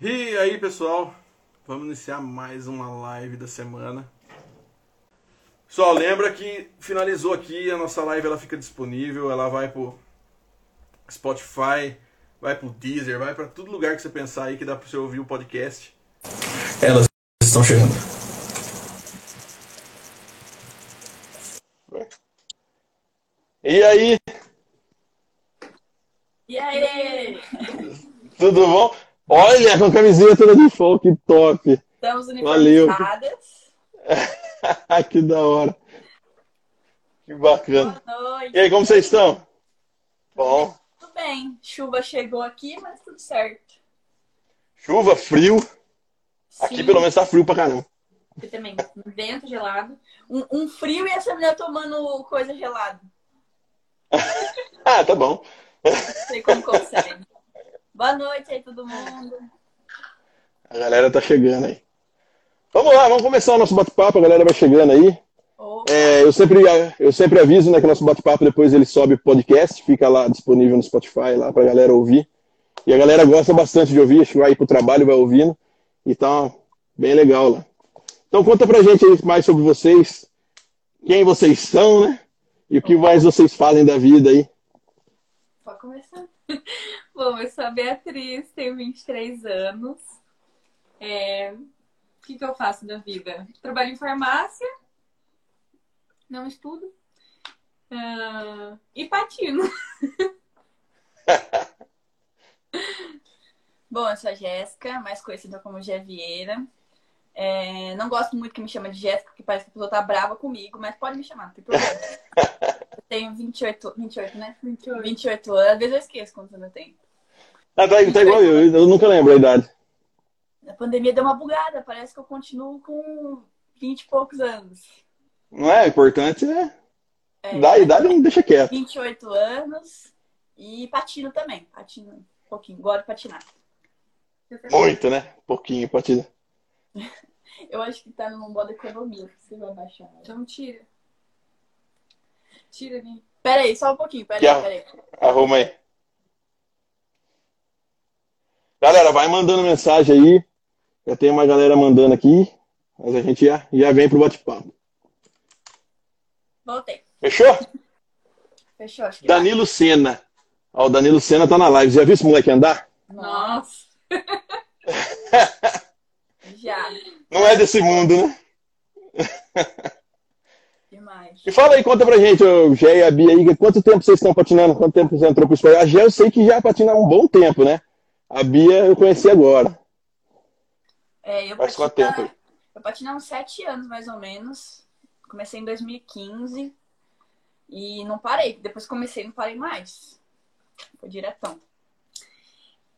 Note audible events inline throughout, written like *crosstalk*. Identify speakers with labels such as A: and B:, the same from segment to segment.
A: E aí, pessoal? Vamos iniciar mais uma live da semana. Pessoal, lembra que finalizou aqui a nossa live, ela fica disponível, ela vai pro Spotify, vai pro Deezer, vai para todo lugar que você pensar aí que dá para você ouvir o podcast.
B: Elas estão chegando.
C: E aí,
D: E aí?
C: tudo bom? Olha, com a camisinha toda de folk, top.
D: Estamos
C: Valeu.
D: uniformizadas. *laughs*
C: que da hora. Que bacana.
D: Boa noite.
C: E aí, como vocês estão? Bom.
D: Tudo bem. Chuva chegou aqui, mas tudo certo.
C: Chuva, frio. Aqui
D: Sim,
C: pelo menos tá frio pra caramba.
D: Aqui também. Um vento gelado. Um, um frio e essa mulher tomando coisa gelada. *laughs*
C: Ah, tá bom.
D: Não sei como consegue. Boa noite aí, todo mundo.
C: A galera tá chegando aí. Vamos lá, vamos começar o nosso bate-papo. A galera vai chegando aí. É, eu, sempre, eu sempre aviso né, que o nosso bate-papo depois ele sobe podcast, fica lá disponível no Spotify lá pra galera ouvir. E a galera gosta bastante de ouvir, acho que vai pro trabalho, vai ouvindo. E tá bem legal lá. Então conta pra gente aí mais sobre vocês, quem vocês são, né? E o que mais vocês fazem da vida aí.
D: pode começar. Bom, eu sou a Beatriz, tenho 23 anos. É, O que, que eu faço da vida? Trabalho em farmácia, não estudo. Ah, e patino. *laughs* Bom, eu sou a Jéssica, mais conhecida como Gé Vieira. É, não gosto muito que me chama de Jéssica, porque parece que a pessoa tá brava comigo, mas pode me chamar, não tem problema. *laughs* Eu tenho 28, 28, né? 28. 28 anos. Às vezes eu esqueço quantos anos eu tenho.
C: Ah, tá, tá igual eu, eu nunca lembro a idade.
D: A pandemia deu uma bugada, parece que eu continuo com 20 e poucos anos.
C: Não é? O importante é.
D: É,
C: Da idade não deixa quieto.
D: 28 anos e patino também. Patino um pouquinho, gosto de patinar.
C: Muito, né? Pouquinho, partida. *laughs*
D: Eu acho que tá no modo economia, você vai baixar.
E: Então tira. Tira ali.
D: Pera aí, só um pouquinho, pera aí, pera aí.
C: Arruma aí. Galera, vai mandando mensagem aí. Já tem uma galera mandando aqui. Mas a gente já, já vem pro bate-papo.
D: Voltei.
C: Fechou?
D: Fechou, acho que vai.
C: Danilo Senna. Ó, o Danilo Senna tá na live. Já viu esse moleque andar?
D: Nossa, *laughs* já.
C: Não é desse mundo, né?
D: Demais.
C: E fala aí, conta pra gente, o Gé e a Bia aí, quanto tempo vocês estão patinando? Quanto tempo você entrou pro esporte? A Gé eu sei que já patina há um bom tempo, né? A Bia eu conheci agora.
D: É, eu
C: Faz quanto tempo?
D: Eu patino há uns sete anos, mais ou menos. Comecei em 2015 e não parei. Depois comecei, não parei mais. Foi diretão.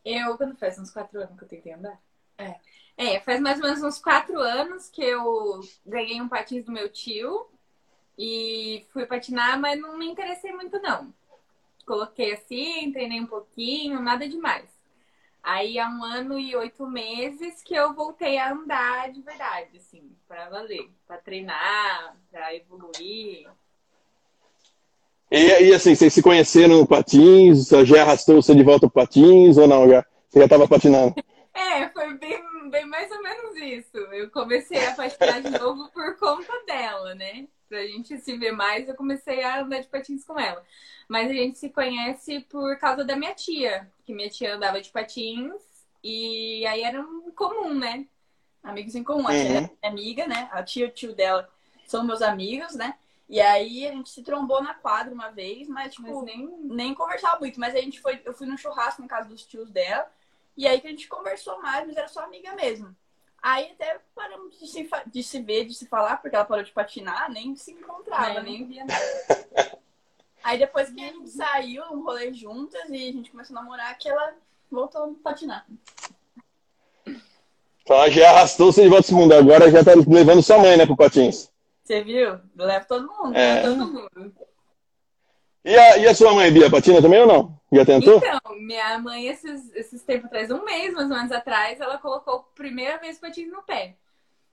E: Eu, quando faz uns quatro anos que eu tentei andar? É. É, faz mais ou menos uns quatro anos que eu ganhei um patins do meu tio e fui patinar, mas não me interessei muito, não. Coloquei assim, treinei um pouquinho, nada demais. Aí há um ano e oito meses que eu voltei a andar de verdade, assim, pra valer, pra treinar, pra evoluir.
C: E, e assim, vocês se conheceram no patins? Gé arrastou você de volta pro patins ou não? Já, você já tava patinando? *laughs*
E: É, foi bem, bem mais ou menos isso. Eu comecei a patinar de novo por conta dela, né? Pra gente se ver mais, eu comecei a andar de patins com ela. Mas a gente se conhece por causa da minha tia, que minha tia andava de patins e aí era um comum, né?
D: Amigos em comum. A tia
C: Uhum.
D: é minha amiga, né? A tia e o tio dela são meus amigos, né? E aí a gente se trombou na quadra uma vez, mas tipo,
E: Mas nem.
D: nem conversava muito. Mas a gente foi, eu fui num churrasco na casa dos tios dela. E aí que a gente conversou mais, mas era só amiga mesmo. Aí até paramos de se, de se ver, de se falar, porque ela parou de patinar, nem se encontrava,
E: É,
D: nem
E: nem
D: via nada. Aí depois que a gente saiu, um rolê juntas e a gente começou a namorar, que ela voltou a patinar.
C: Então a Gé arrastou você de volta pro mundo. Agora já tá levando sua mãe, né, pro patins.
D: Você viu? Eu levo todo mundo.
C: É.
E: Todo mundo.
C: E a, e a sua mãe, Bia, patina também ou não? Já tentou?
E: Então, minha mãe, esses, esses tempos atrás, um mês mais ou menos atrás, ela colocou a primeira vez o patins no pé.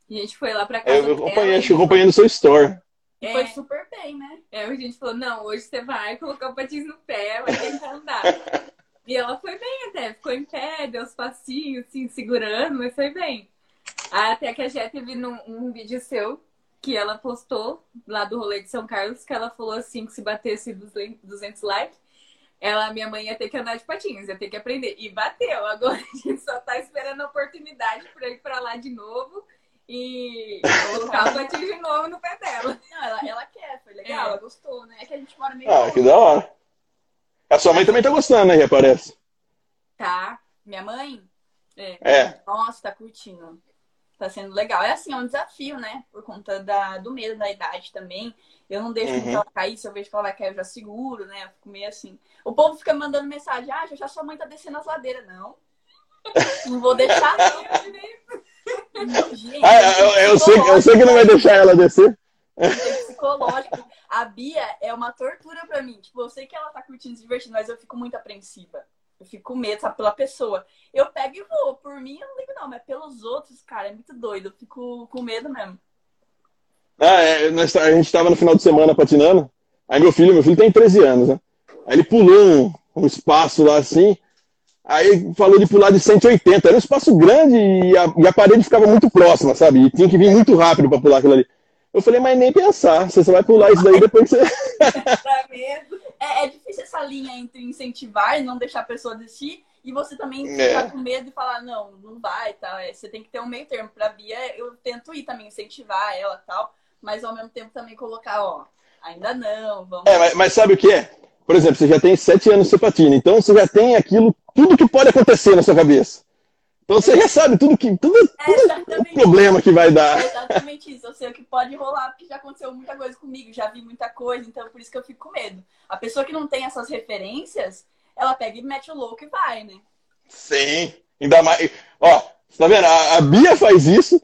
E: E a gente foi lá pra casa
C: Eu, acompanhei, acho que eu acompanhei no seu store.
D: E
E: É.
D: foi super bem, né?
E: Aí a gente falou, não, hoje você vai colocar o patins no pé, vai tentar andar. *laughs* E ela foi bem até, ficou em pé, deu os passinhos, assim, segurando, mas foi bem. Até que a Jé teve num, um vídeo seu que ela postou lá do rolê de São Carlos, que ela falou assim que se batesse 200 likes, ela, minha mãe ia ter que andar de patins, ia ter que aprender. E bateu. Agora a gente só tá esperando a oportunidade para ir para lá de novo e colocar o patins de novo no pé dela.
D: Não, ela, ela quer, foi legal, é. ela gostou, né? É que a gente mora meio.
C: Ah, que da hora. A sua mãe também tá gostando, né? Reparece.
D: Tá. Minha mãe?
C: É. é.
D: Nossa, tá curtindo. Tá sendo legal. É assim, é um desafio, né? Por conta da, do medo da idade também. Eu não deixo uhum. ela cair, se eu vejo que ela vai cair, eu já seguro, né? Eu fico meio assim. O povo fica mandando mensagem, ah, já sua mãe tá descendo as ladeiras. Não. Não vou deixar,
C: não. Gente, ah, eu, eu, sei, eu sei que não vai deixar ela descer.
D: Psicológico. A Bia é uma tortura pra mim. Tipo, eu sei que ela tá curtindo, se divertindo, mas eu fico muito apreensiva. Eu fico com medo, sabe, pela pessoa. Eu pego e vou. Por mim, eu não ligo, não. Mas pelos outros, cara, é muito doido. Eu fico com medo mesmo.
C: Ah, é, nós, tá, a gente tava no final de semana patinando. Aí meu filho, meu filho tem 13 anos, né? Aí ele pulou um, um espaço lá assim. Aí falou de pular de 180. Era um espaço grande e a, e a parede ficava muito próxima, sabe? E tinha que vir muito rápido para pular aquilo ali. Eu falei, mas nem pensar, você só vai pular isso daí depois que você. *laughs*
D: é, é difícil essa linha entre incentivar e não deixar a pessoa desistir, e você também é. ficar com medo e falar, não, não vai, tá? É, você tem que ter um meio termo. Pra Bia, eu tento ir também, incentivar ela tal, mas ao mesmo tempo também colocar, ó, ainda não, vamos.
C: É, mas, mas sabe o que é? Por exemplo, você já tem sete anos de patina, então você já tem aquilo, tudo que pode acontecer na sua cabeça. Então você já sabe tudo que tudo, é tudo o problema que vai dar.
D: É exatamente isso. Eu sei o que pode rolar, porque já aconteceu muita coisa comigo, já vi muita coisa, então por isso que eu fico com medo. A pessoa que não tem essas referências, ela pega e mete o louco e vai, né?
C: Sim. Ainda mais. Ó, tá vendo? A, a Bia faz isso.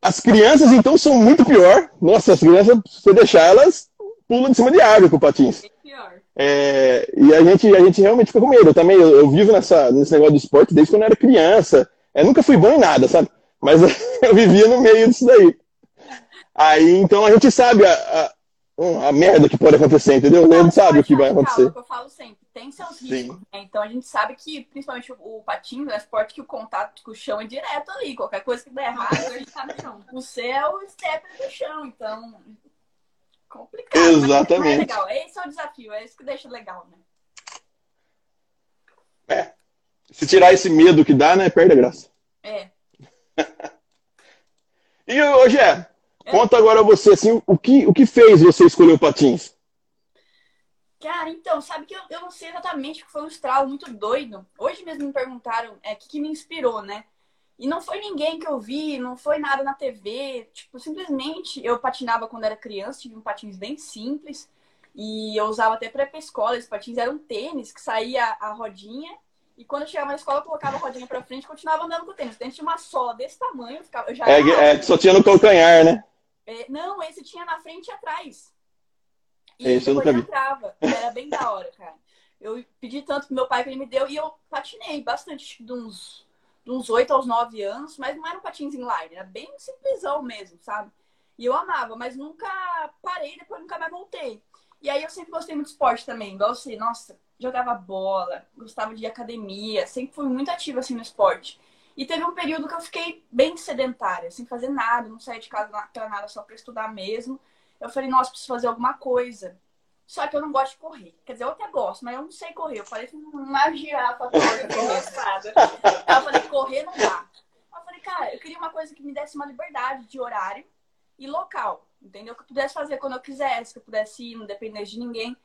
C: As crianças, então, são muito pior. Nossa, as crianças, se você deixar elas, pulam de cima de árvore com o patins. É pior. É, e a gente, a gente realmente fica com medo. Eu também, eu, eu vivo nessa, nesse negócio do esporte desde quando eu era criança. Eu nunca fui bom em nada, sabe? Mas *laughs* eu vivia no meio disso daí. Aí, então a gente sabe a, a, a merda que pode acontecer, entendeu? A gente sabe o que vai acontecer.
D: eu falo sempre, tem seus riscos. Né? Então a gente sabe que, principalmente o, o patinho, é um esporte que o contato com o chão é direto ali. Qualquer coisa que der errado, a gente tá no chão. O céu, o step do chão. Então, complicado.
C: Exatamente.
D: Mas é legal. Esse é o desafio, é isso que deixa legal, né?
C: É. Se tirar esse medo que dá, né? Perde a graça.
D: É. *laughs*
C: e hoje é. Conta agora você, assim, o que, o que fez você escolher o patins?
D: Cara, então, sabe que eu, eu não sei exatamente, que foi um estralo muito doido. Hoje mesmo me perguntaram é, o que, que me inspirou, né? E não foi ninguém que eu vi, não foi nada na TV. Tipo, simplesmente eu patinava quando era criança, tive um patins bem simples. E eu usava até para ir pra escola. Esses patins eram tênis que saía a rodinha e quando eu chegava na escola, eu colocava a rodinha pra frente e continuava andando com o tênis. Dentro de uma sola desse tamanho, eu, ficava, eu já.
C: É, é, só tinha no calcanhar, né?
D: É, não, esse tinha na frente e atrás.
C: E esse eu nunca vi.
D: entrava. Era bem da hora, cara. Eu pedi tanto pro meu pai que ele me deu e eu patinei bastante, de uns, de uns 8 aos 9 anos, mas não era um patins inline, era bem simplesão mesmo, sabe? E eu amava, mas nunca parei, depois nunca mais voltei. E aí eu sempre gostei muito de esporte também, igual você, nossa, jogava bola, gostava de academia, sempre fui muito ativa assim no esporte. E teve um período que eu fiquei bem sedentária, sem fazer nada, não saía de casa pra nada, só para estudar mesmo. Eu falei, nossa, preciso fazer alguma coisa. Só que eu não gosto de correr. Quer dizer, eu até gosto, mas eu não sei correr. Eu pareço uma girafa correndo. eu falei, correr não dá. Eu falei, cara, eu queria uma coisa que me desse uma liberdade de horário e local. Entendeu? Que eu pudesse fazer quando eu quisesse, que eu pudesse ir, não dependesse de ninguém.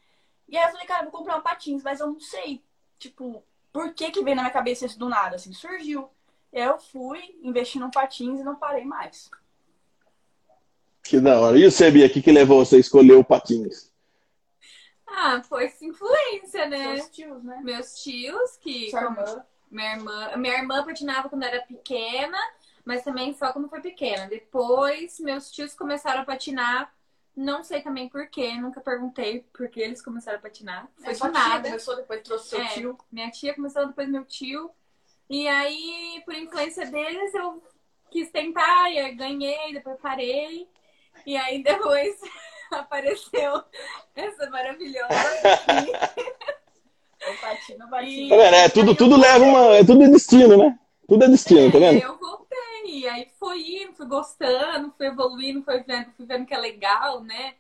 D: E aí eu falei, cara, vou comprar um patins, mas eu não sei, tipo, por que que veio na minha cabeça isso do nada, assim, surgiu. E aí eu fui, investi num patins e não parei mais.
C: Que da hora. E o Sebi, o que, que levou você a escolher o patins?
E: Ah, foi essa influência, né?
D: Seus tios, né?
E: Meus tios, que.
D: Sua irmã.
E: Minha irmã. Minha irmã patinava quando era pequena, mas também só quando foi pequena. Depois, meus tios começaram a patinar não sei também por quê, nunca perguntei por que eles começaram a patinar.
D: Foi é, nada. começou, depois trouxe seu é, tio.
E: Minha tia começou, depois meu tio. E aí, por influência deles, eu quis tentar, e aí ganhei, depois parei. E aí depois *laughs* apareceu essa maravilhosa aqui.
D: Patina, patina.
C: Tá vendo? É, tudo, tudo leva uma. É tudo destino, né? Tudo é destino, tá
E: É,
C: vendo?
E: eu voltei, e aí foi indo, fui gostando, fui evoluindo, fui vendo, fui vendo que é legal, né?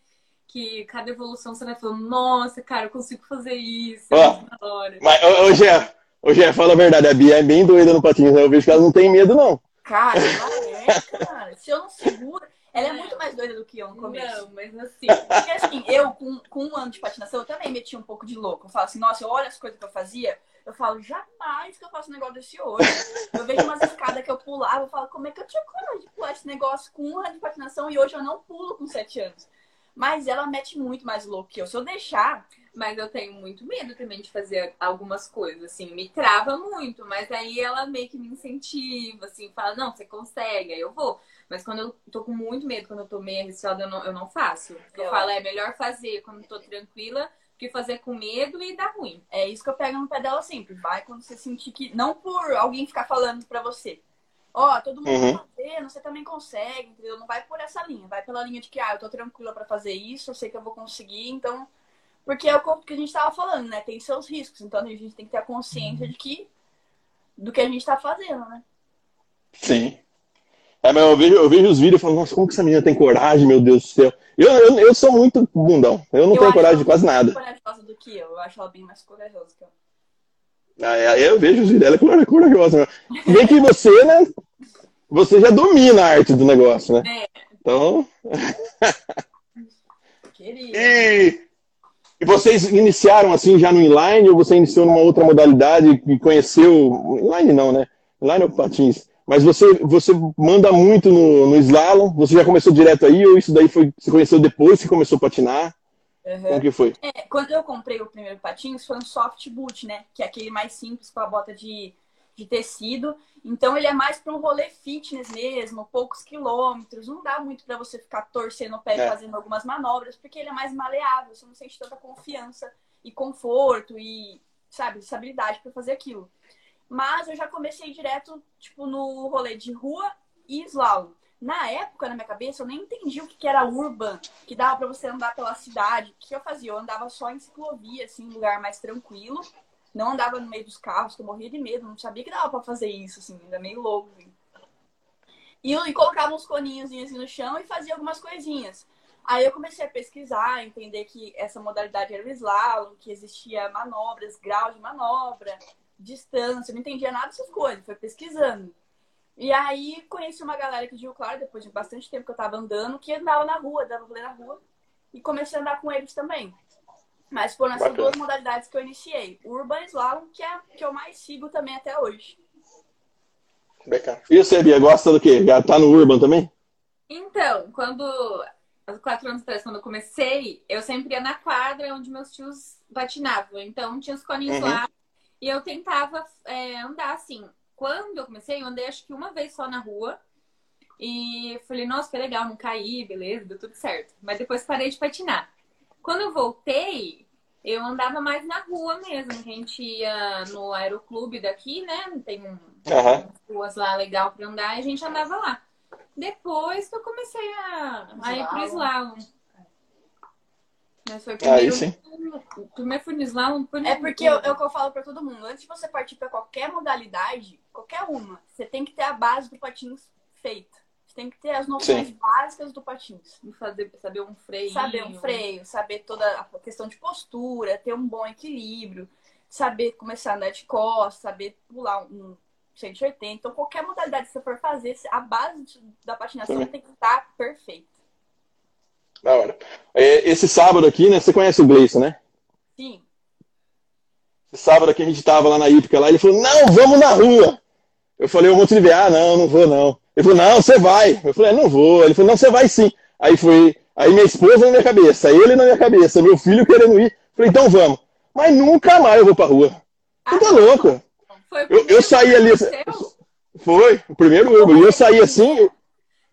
E: Que cada evolução você vai falando, nossa, cara, eu consigo fazer isso, é hora.
C: Mas, ô, ô Gé, ô fala a verdade, a Bia é bem doida no patins, né? Eu vejo que ela não tem medo, não.
D: Cara, *laughs* ela é, cara. Se eu não seguro, ela é muito mais doida do que eu no começo.
E: Não, mas assim,
D: Porque assim, *laughs* eu com, com um ano de patinação, eu também metia um pouco de louco. Eu falo assim, nossa, eu olho as coisas que eu fazia, eu falo, jamais que eu faço um negócio desse hoje. Eu vejo umas escadas que eu pulava, eu falo, como é que eu tinha coragem de pular esse negócio com um ano de patinação e hoje eu não pulo com sete anos. Mas ela mete muito mais louco que eu. Se eu deixar,
E: mas eu tenho muito medo também de fazer algumas coisas, assim, me trava muito, mas aí ela meio que me incentiva, assim, fala, não, você consegue, aí eu vou. Mas quando eu tô com muito medo, quando eu tô meio arriscada, eu não, eu não faço. Eu
D: Eu-
E: falo, é melhor fazer quando eu tô tranquila que fazer com medo e dar ruim.
D: é isso que eu pego no pé dela sempre. Vai quando você sentir que. Não por alguém ficar falando pra você. Ó, todo mundo
C: Uhum.
D: tá fazendo, você também consegue, entendeu? Não vai por essa linha. Vai pela linha de que, ah, eu tô tranquila pra fazer isso, eu sei que eu vou conseguir, então. Porque é o que a gente tava falando, né? Tem seus riscos. Então a gente tem que ter a consciência de que. do que a gente tá fazendo, né?
C: Sim. É, mas eu vejo, eu vejo os vídeos e falo, nossa, como que essa menina tem coragem, meu Deus do céu. Eu, eu, eu sou muito bundão, eu não
D: eu
C: tenho coragem de quase nada.
D: mais corajosa do que eu. Eu acho ela bem mais corajosa que eu.
C: Ah, é, eu vejo os vídeos dela, ela é corajosa. Bem que você, né, você já domina a arte do negócio, né?
E: É.
C: Então, *laughs*
D: Querida.
C: e, e vocês iniciaram assim já no inline ou você iniciou numa outra modalidade e conheceu, inline não, né? Inline é o patins. Mas você, você manda muito no, no slalom, você já começou direto aí ou isso daí foi, você conheceu depois que começou a patinar?
D: Uhum.
C: Como que foi?
D: É, quando eu comprei o primeiro patins, foi um soft boot, né? Que é aquele mais simples com a bota de, de tecido. Então ele é mais para um rolê fitness mesmo, poucos quilômetros. Não dá muito para você ficar torcendo o pé e
C: É.
D: fazendo algumas manobras, porque ele é mais maleável, você não sente tanta confiança e conforto e, sabe, estabilidade para fazer aquilo. Mas eu já comecei direto, tipo, no rolê de rua e slalom. Na época, na minha cabeça, eu nem entendi o que era urban, que dava pra você andar pela cidade. O que eu fazia? Eu andava só em ciclovia, assim, em lugar mais tranquilo. Não andava no meio dos carros, que eu morria de medo. Não sabia que dava pra fazer isso, assim, ainda meio louco. Assim. E, e colocava uns coninhos assim no chão e fazia algumas coisinhas. Aí eu comecei a pesquisar, entender que essa modalidade era o slalom, que existia manobras, graus de manobra, distância, eu não entendia nada dessas coisas, foi pesquisando. E aí conheci uma galera aqui de Rio Claro, depois de bastante tempo que eu tava andando, que andava na rua, dava rolê na rua. E comecei a andar com eles também. Mas foram essas
C: Bacana.
D: duas modalidades que eu iniciei. O Urban Slalom, que é a que eu mais sigo também até hoje.
C: E você, Bia, gosta do quê? Já tá no Urban também?
E: Então, quando. Há quatro anos atrás, quando eu comecei, eu sempre ia na quadra onde meus tios patinavam. Então, tinha os coninhos
C: Uhum.
E: lá. E eu tentava é, andar assim. Quando eu comecei, eu andei acho que uma vez só na rua. E falei, nossa, que legal, não caí, beleza, deu tudo certo. Mas depois parei de patinar. Quando eu voltei, eu andava mais na rua mesmo. A gente ia no aeroclube daqui, né? Tem um, umas ruas lá legal pra andar e a gente andava lá. Depois que eu comecei a, a ir pro slalom. Mas foi
C: Aí
E: primeiro.
C: sim.
E: Primeiro fui no slalom, foi no
D: É porque eu- é o que eu falo pra todo mundo. Antes de você partir pra qualquer modalidade, qualquer uma, você tem que ter a base do patins feita. Você tem que ter as noções
C: Sim.
D: básicas do patins.
E: fazer, saber um freio.
D: Saber um freio, saber toda a questão de postura, ter um bom equilíbrio, saber começar a andar de costas, saber pular um 180. Então, qualquer modalidade que você for fazer, a base da patinação
C: Sim.
D: tem que estar perfeita.
C: Da hora. É, Esse sábado aqui, né? Você conhece o Gleison, né?
D: Sim.
C: Esse sábado aqui a gente tava lá na Ípica lá, ele falou, não, vamos na rua. Eu falei, eu vou te ver. Ah, não, não vou não. Ele falou, não, você vai. Eu falei, não vou. Ele falou, não, você vai sim. Aí foi, aí minha esposa na minha cabeça, ele na minha cabeça, meu filho querendo ir. Eu falei, então vamos. Mas nunca mais eu vou pra rua. Você tá louco?
E: Foi
C: Eu, eu saí ali.
E: seu?
C: Foi, o primeiro Urban. E eu saí assim.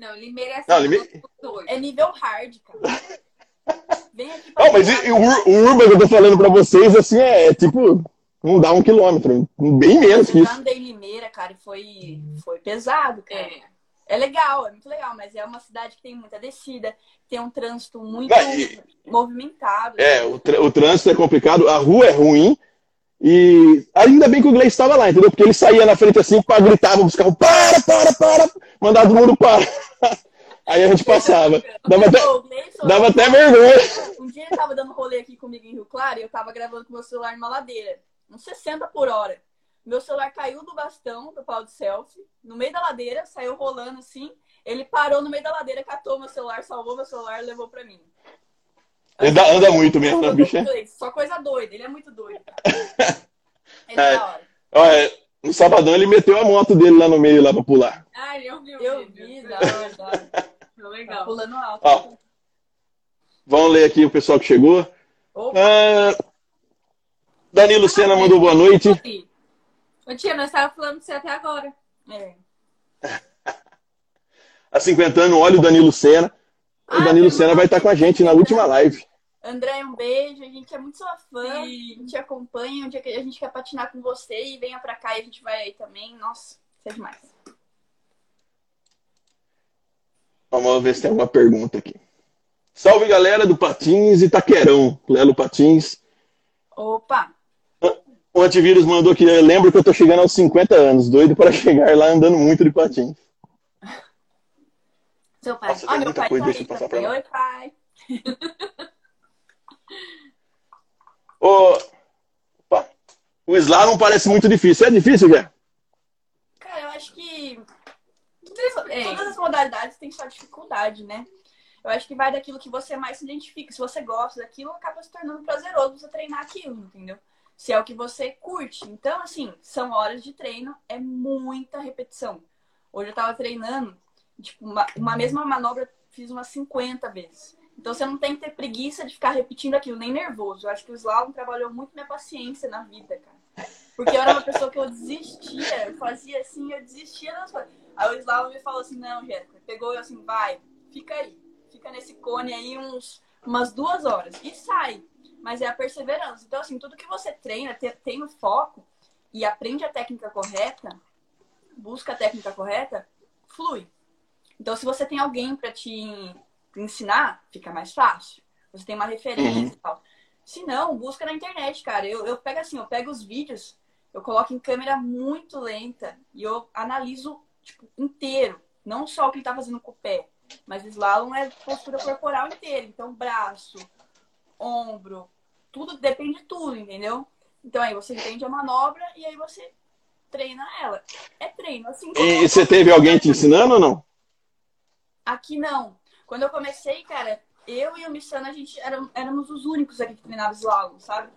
E: Não, Limeira é assim.
C: Não, Limeira-.
D: É nível hard, cara. *laughs* Vem aqui pra
C: Não, mas e- o, o Urban que eu tô falando pra vocês, assim, é, é tipo, não dá um quilômetro. Bem menos que
D: Eu
C: isso.
D: já andei em Limeira, cara, e foi, foi pesado, cara.
E: É.
D: É. legal, é muito legal, mas é uma cidade que tem muita descida, tem um trânsito muito
C: Não, e-
D: movimentado.
C: É, o, tr- o trânsito é complicado, a rua é ruim E ainda bem que o Gleice estava lá, entendeu? Porque ele saía na frente assim, pá, gritava os carros, para, para, para, mandar todo mundo para. *laughs* Aí a gente passava. Dava até, dava até vergonha.
D: Um dia ele tava dando rolê aqui comigo em Rio Claro e eu tava gravando com meu celular numa ladeira, uns 60 por hora. Meu celular caiu do bastão do pau de selfie, no meio da ladeira, saiu rolando assim. Ele parou no meio da ladeira, catou meu celular, salvou meu celular e levou pra mim.
C: Ele dá- anda muito mesmo, né, bicho?
D: Só coisa doida, ele é muito doido. Ele *laughs* é
C: É.
D: da hora.
C: Olha, no sabadão ele meteu a moto dele lá no meio lá pra pular.
E: Ah, eu vi
D: Eu vi, da hora, da hora. *laughs* Tá
E: Legal.
D: pulando alto.
C: Ó. Vamos ler aqui o pessoal que chegou. Ah, Danilo Sena mandou boa noite.
E: Ô tia, nós estávamos falando de você até agora.
D: é. *laughs*
C: Há 50 anos, olha o Danilo Sena. O
D: Ah,
C: Danilo
D: meu
C: Sena vai estar com a gente na última live.
D: André, um beijo. A gente é muito sua fã. A
E: Sim.
D: gente acompanha. Um dia que a gente quer patinar com você e venha pra cá e a gente vai aí também. Nossa, isso é demais.
C: Vamos ver se tem alguma pergunta aqui. Salve galera do Patins Itaquerão. Lelo Patins.
D: Opa!
C: O antivírus mandou que eu lembro que eu tô chegando aos 50 anos, doido para chegar lá andando muito de patins.
D: Seu pai.
C: Nossa, tem
D: meu pai
C: coisa,
D: tá
C: deixa eu
D: aí
C: passar pra
D: também.
C: lá.
D: Oi, pai. *laughs*
C: Ô, opa, o slalom parece muito difícil. É difícil, Gé?
D: Cara, eu acho que
E: É.
D: todas as modalidades têm sua dificuldade, né? Eu acho que vai daquilo que você mais se identifica. Se você gosta daquilo, acaba se tornando prazeroso você treinar aquilo, entendeu? Se é o que você curte. Então, assim, são horas de treino, é muita repetição. Hoje eu tava treinando, tipo, uma, uma mesma manobra fiz umas 50 vezes. Então você não tem que ter preguiça de ficar repetindo aquilo, nem nervoso. Eu acho que o slalom trabalhou muito minha paciência na vida, cara. Porque eu era uma pessoa que eu desistia, eu fazia assim, eu desistia das coisas. Aí o slalom me falou assim, não, Jéssica, pegou eu assim, vai, fica aí. Fica nesse cone aí uns, umas duas horas. E sai. Mas é a perseverança. Então, assim, tudo que você treina, te- tem o foco e aprende a técnica correta, busca a técnica correta, flui. Então, se você tem alguém para te ensinar, fica mais fácil. Você tem uma referência e tal. Se não, busca na internet, cara. Eu, eu pego assim, eu pego os vídeos, eu coloco em câmera muito lenta e eu analiso, tipo, inteiro. Não só o que ele tá fazendo com o pé, mas slalom é postura corporal inteira. Então, braço, ombro, tudo depende de tudo, entendeu? Então aí você entende a manobra e aí você treina ela. É treino, assim.
C: E você teve alguém te *laughs* ensinando ou não?
D: Aqui não. Quando eu comecei, cara, eu e o Missana, a gente éramos os únicos aqui que treinava slalom, sabe?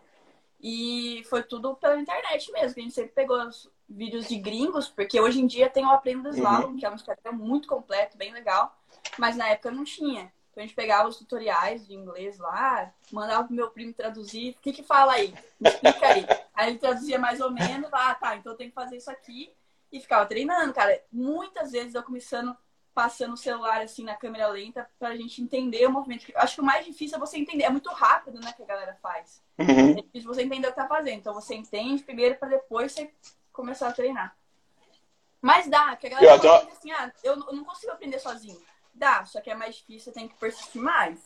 D: E foi tudo pela internet mesmo, que a gente sempre pegou os vídeos de gringos, porque hoje em dia tem o Aprendo Slalom, que é um Instagram muito completo, bem legal, mas na época não tinha. Então a gente pegava os tutoriais de inglês lá, mandava pro meu primo traduzir, o que que fala aí? Me explica aí. Aí ele traduzia mais ou menos, ah, tá, então eu tenho que fazer isso aqui, e ficava treinando, cara. Muitas vezes eu começando passando o celular assim na câmera lenta pra gente entender o movimento. Acho que o mais difícil é você entender. É muito rápido, né, que a galera faz.
C: Uhum.
D: É difícil você entender o que tá fazendo. Então você entende primeiro pra depois você começar a treinar. Mas dá, porque a galera fala
C: tô-
D: assim, ah, eu não consigo aprender sozinho. Dá, só que é mais difícil, você tem que persistir mais.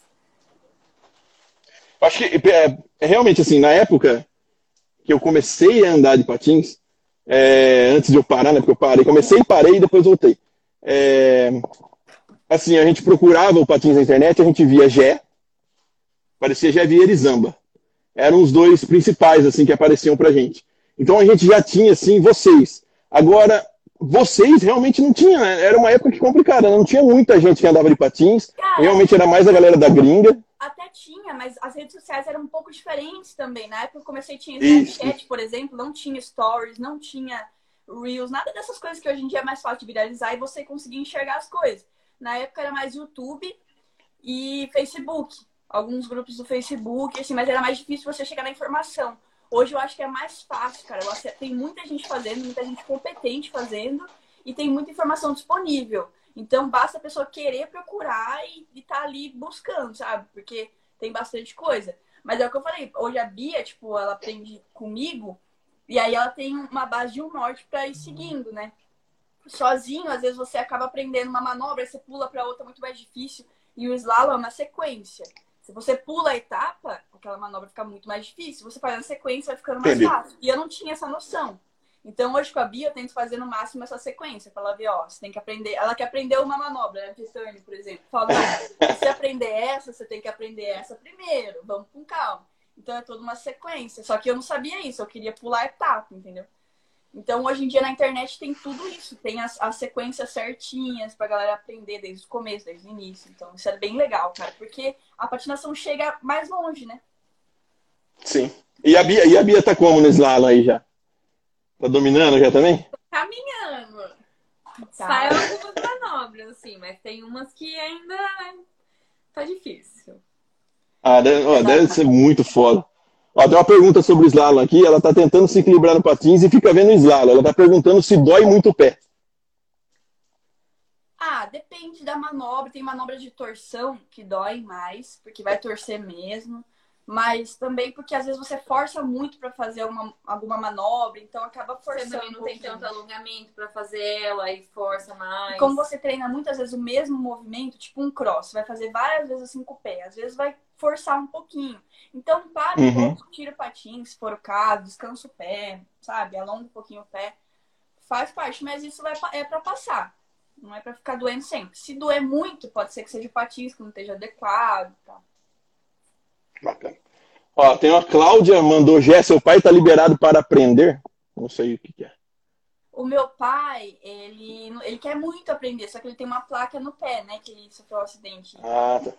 C: Acho que é, é realmente assim, na época que eu comecei a andar de patins, é, antes de eu parar, né? Porque eu parei, comecei, parei e depois voltei. É, assim, a gente procurava o patins na internet, a gente via Gé, parecia Gé Vieira e Zamba. Eram os dois principais, assim, que apareciam pra gente. Então a gente já tinha, assim, vocês. Agora, vocês realmente não tinha, né? era uma época que complicada, né? não tinha muita gente que andava de patins,
D: Cara,
C: realmente era mais a galera da gringa.
D: Até tinha, mas as redes sociais eram um pouco diferentes também. Na época que eu comecei, tinha. Snapchat, por exemplo, não tinha stories, não tinha Reels, nada dessas coisas que hoje em dia é mais fácil de viralizar e você conseguir enxergar as coisas. Na época era mais YouTube e Facebook. Alguns grupos do Facebook, assim, mas era mais difícil você chegar na informação. Hoje eu acho que é mais fácil, cara. Tem muita gente fazendo, muita gente competente fazendo e tem muita informação disponível. Então basta a pessoa querer procurar e estar ali buscando, sabe? Porque tem bastante coisa. Mas é o que eu falei, hoje a Bia, tipo, ela aprende comigo e aí ela tem uma base de um norte pra ir seguindo, né? Sozinho, às vezes você acaba aprendendo uma manobra, você pula pra outra muito mais difícil. E o slalom é uma sequência. Se você pula a etapa, aquela manobra fica muito mais difícil. Você faz na sequência, vai ficando mais
C: Entendi.
D: fácil. E eu não tinha essa noção. Então, hoje com a Bia, eu tento fazer no máximo essa sequência. Pra ela ver, ó, você tem que aprender. Ela quer aprender uma manobra, né? Turn, por exemplo. Fala, se você aprender essa, você tem que aprender essa primeiro. Vamos com calma. Então, é toda uma sequência. Só que eu não sabia isso. Eu queria pular a etapa, entendeu? Então, hoje em dia na internet tem tudo isso, tem as, as sequências certinhas pra galera aprender desde o começo, desde o início. Então, isso é bem legal, cara, porque a patinação chega mais longe, né?
C: Sim. E a Bia, e a Bia tá como no slalom aí já? Tá dominando já também?
E: Caminhando.
D: Tá.
E: Sai algumas manobras, assim, mas tem umas que ainda tá difícil.
C: Ah, deve, ó, deve ser muito foda. Ó, tem uma pergunta sobre o slalom aqui. Ela tá tentando se equilibrar no patins e fica vendo o slalom. Ela tá perguntando se dói muito o pé.
D: Ah, depende da manobra. Tem manobra de torção que dói mais, porque vai torcer mesmo. Mas também porque às vezes você força muito pra fazer uma, alguma manobra, então acaba
E: Você
D: forçando.
E: também não tem
D: um pouquinho.
E: tanto alongamento pra fazer ela, aí força mais.
D: E como você treina muitas vezes o mesmo movimento, tipo um cross, vai fazer várias vezes assim com o pé, às vezes vai forçar um pouquinho. Então, para um
C: Uhum.
D: pouco, tira o patinho, se for o caso, descansa o pé, sabe? Alonga um pouquinho o pé. Faz parte, mas isso vai, é para passar. Não é para ficar doendo sempre. Se doer muito, pode ser que seja o patins que não esteja adequado. Tá?
C: Bacana. Ó, tem uma Cláudia, mandou Gé, seu pai tá liberado para aprender? Não sei o que, que é.
D: O meu pai, ele, ele quer muito aprender, só que ele tem uma placa no pé, né? Que ele sofreu um acidente.
C: Ah, tá.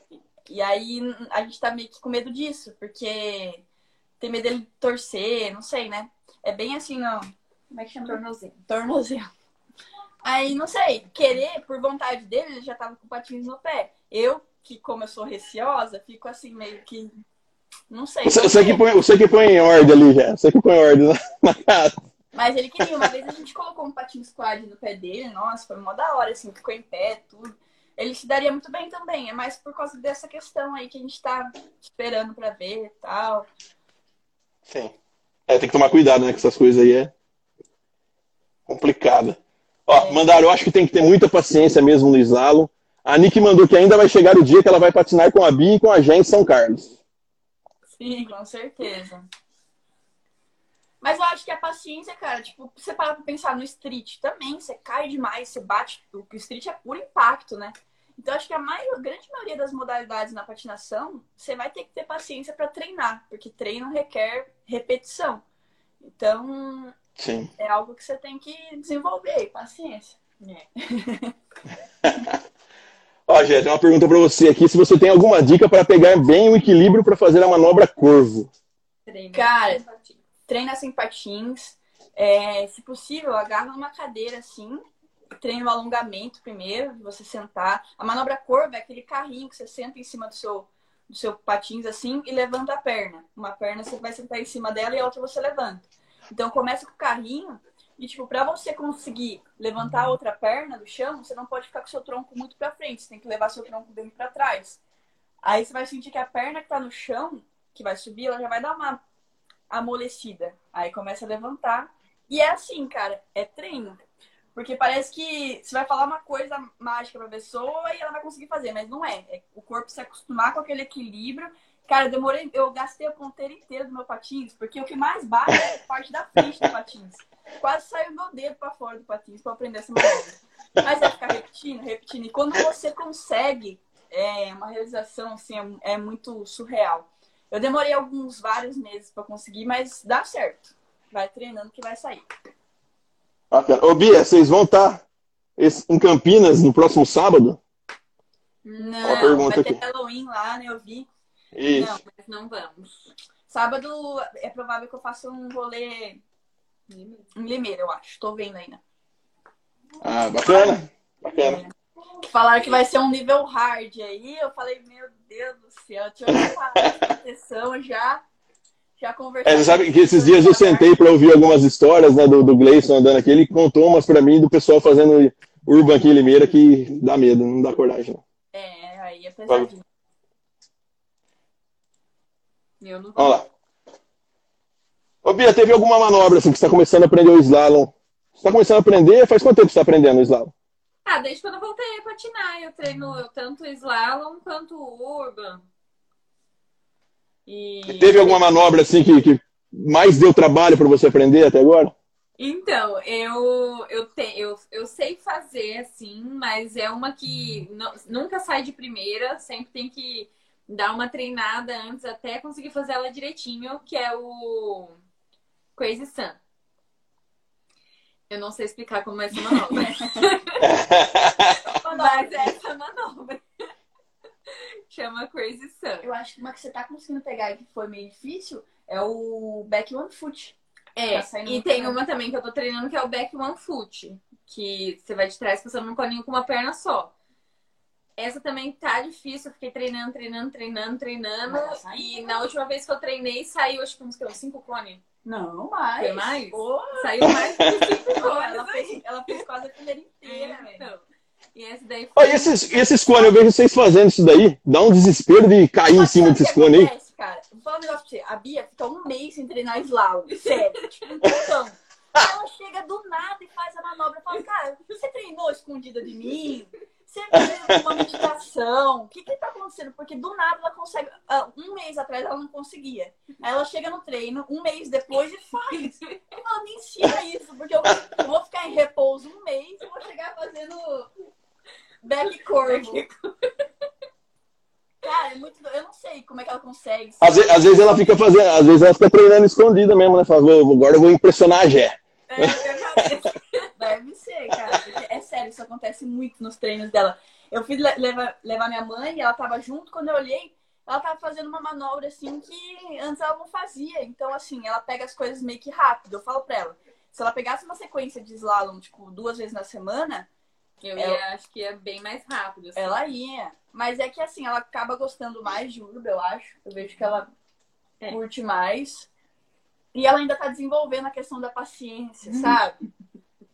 D: E aí a gente tá meio que com medo disso, porque tem medo dele torcer, não sei, né? É bem assim, não. Como é que chama?
E: Tornozelo.
D: Tornozelo. Aí, não sei, querer, por vontade dele, ele já tava com patins no pé. Eu, que como eu sou receosa, fico assim, meio que. Não sei.
C: Você, você que põe, você que põe em ordem ali já. Você que põe em ordem na, *laughs* na casa.
D: Mas ele queria. Uma vez a gente colocou um patinho squad no pé dele, nossa, foi mó da hora, assim, ficou em pé, tudo. Ele se daria muito bem também, é mais por causa dessa questão aí que a gente tá esperando pra ver e tal.
C: Sim. É, tem que tomar cuidado, né? Com essas coisas aí é complicado. Ó, mandaram, eu acho que tem que ter muita paciência mesmo no slalom. A Nick mandou que ainda vai chegar o dia que ela vai patinar com a Bia e com a Jé em São Carlos.
D: Sim, com certeza. Mas eu acho que a paciência, cara, tipo, você para pra pensar no street também, você cai demais, você bate. O street é puro impacto, né? Então acho que a, maior, a grande maioria das modalidades na patinação, você vai ter que ter paciência pra treinar, porque treino requer repetição. Então,
C: Sim.
D: é algo que você tem que desenvolver, paciência. *laughs*
C: Ó, Jé, tem uma pergunta pra você aqui. Se você tem alguma dica para pegar bem o equilíbrio para fazer a manobra corvo.
E: Treino.
D: Cara, treina sem patins. É, se possível, agarra numa cadeira assim. Treina o alongamento primeiro, de você sentar. A manobra curva é aquele carrinho que você senta em cima do seu, do seu patins assim e levanta a perna. Uma perna você vai sentar em cima dela e a outra você levanta. Então começa com o carrinho e tipo, para você conseguir levantar a outra perna do chão, você não pode ficar com seu tronco muito para frente, você tem que levar seu tronco bem para trás. Aí você vai sentir que a perna que tá no chão, que vai subir, ela já vai dar uma amolecida. Aí começa a levantar. E é assim, cara, é treino. Porque parece que você vai falar uma coisa mágica pra pessoa e ela vai conseguir fazer, mas não é. É o corpo se acostumar com aquele equilíbrio. Cara, eu demorei, eu gastei a ponteira inteira do meu patins, porque o que mais bate é a parte da frente do patins. Quase saiu meu dedo pra fora do patins pra aprender essa manobra. Mas é ficar repetindo, repetindo. E quando você consegue, é uma realização assim, é, é muito surreal. Eu demorei alguns vários meses pra conseguir, mas dá certo. Vai treinando que vai sair.
C: Bacana. Ô, Bia, vocês vão estar em Campinas no próximo sábado?
D: Não,
C: Uma pergunta
D: vai ter
C: aqui.
D: Halloween lá, né? Eu vi.
C: Isso.
E: Não, mas não vamos.
D: Sábado é provável que eu faça um rolê em Limeira, eu acho. Tô vendo ainda.
C: Ah, bacana. Bacana.
D: Falaram que vai ser um nível hard aí. Eu falei, meu Deus do céu, eu falar proteção já. Já conversei.
C: É, sabe que esses dias eu sentei para ouvir algumas histórias né, do, do Gleison andando aqui. Ele contou umas para mim do pessoal fazendo urban aqui em Limeira que dá medo, não dá coragem. Não.
D: É, aí é pesadinho.
E: Eu não
C: Vamos lá. Ô, Bia, teve alguma manobra assim que você está começando a aprender o slalom? Você está começando a aprender? Faz quanto tempo que você está aprendendo o slalom?
E: Ah, desde quando eu voltei a patinar, eu treino tanto slalom quanto urban. E...
C: Teve alguma manobra assim que, que mais deu trabalho para você aprender até agora?
E: Então, eu, eu, te, eu, eu sei fazer, assim, mas é uma que não, nunca sai de primeira, sempre tem que dar uma treinada antes até conseguir fazer ela direitinho, que é o Crazy Sun. Eu não sei explicar como é essa manobra. *laughs* *laughs* mas é essa manobra. Chama Crazy Sun.
D: Eu acho que uma que você tá conseguindo pegar e que foi meio difícil é o back one foot.
E: É,
D: Tá
E: e tem uma também que eu tô treinando que é o back one foot, que você vai de trás passando num coninho com uma perna só. Essa também tá difícil, eu fiquei treinando, treinando, treinando, treinando.
D: Tá
E: E na última vez que eu treinei, saiu acho que uns, que, uns cinco cones.
D: Não, mais.
E: Foi mais?
D: Ô,
E: Saiu mais de cinco *laughs*
D: ela,
E: cones.
D: fez, ela fez quase a primeira inteira,
E: É,
D: velho.
E: então. E esse daí foi.
C: e esses, esses eu vejo vocês fazendo isso daí, dá um desespero de cair em
D: Mas
C: cima
D: o que
C: desses cones aí.
D: cara? Vou falar um negócio pra você. A Bia fica um mês sem treinar slalom. Sério. tipo, um montão. Ela chega do nada e faz a manobra. Eu falo, cara, você treinou escondida de mim? Você fez uma meditação? O que que tá acontecendo? Porque do nada ela consegue. ah, um mês atrás ela não conseguia. Aí ela chega no treino, um mês depois e faz. Eu falo, me ensina isso, porque eu vou ficar em repouso um mês e vou chegar fazendo back corvo. *laughs* Cara, é muito. Eu não sei como é que ela consegue.
C: Às, ve- às vezes ela fica fazendo, às vezes ela fica treinando escondida mesmo, né? Fala, "Vou- agora eu vou impressionar a Gé.
E: É.
D: Deve *laughs* ser, cara. é sério, isso acontece muito nos treinos dela. Eu fui le- levar, levar minha mãe e ela tava junto. Quando eu olhei, ela tava fazendo uma manobra assim que antes ela não fazia. Então, assim, ela pega as coisas meio que rápido. Eu falo pra ela. Se ela pegasse uma sequência de slalom, tipo, duas vezes na semana,
E: Eu
D: Ela-
E: ia, acho que é bem mais rápido. assim.
D: ela ia. Mas é que assim, ela acaba gostando mais de urba, eu acho. Eu vejo que ela
E: É.
D: curte mais. E ela ainda tá desenvolvendo a questão da paciência, sabe?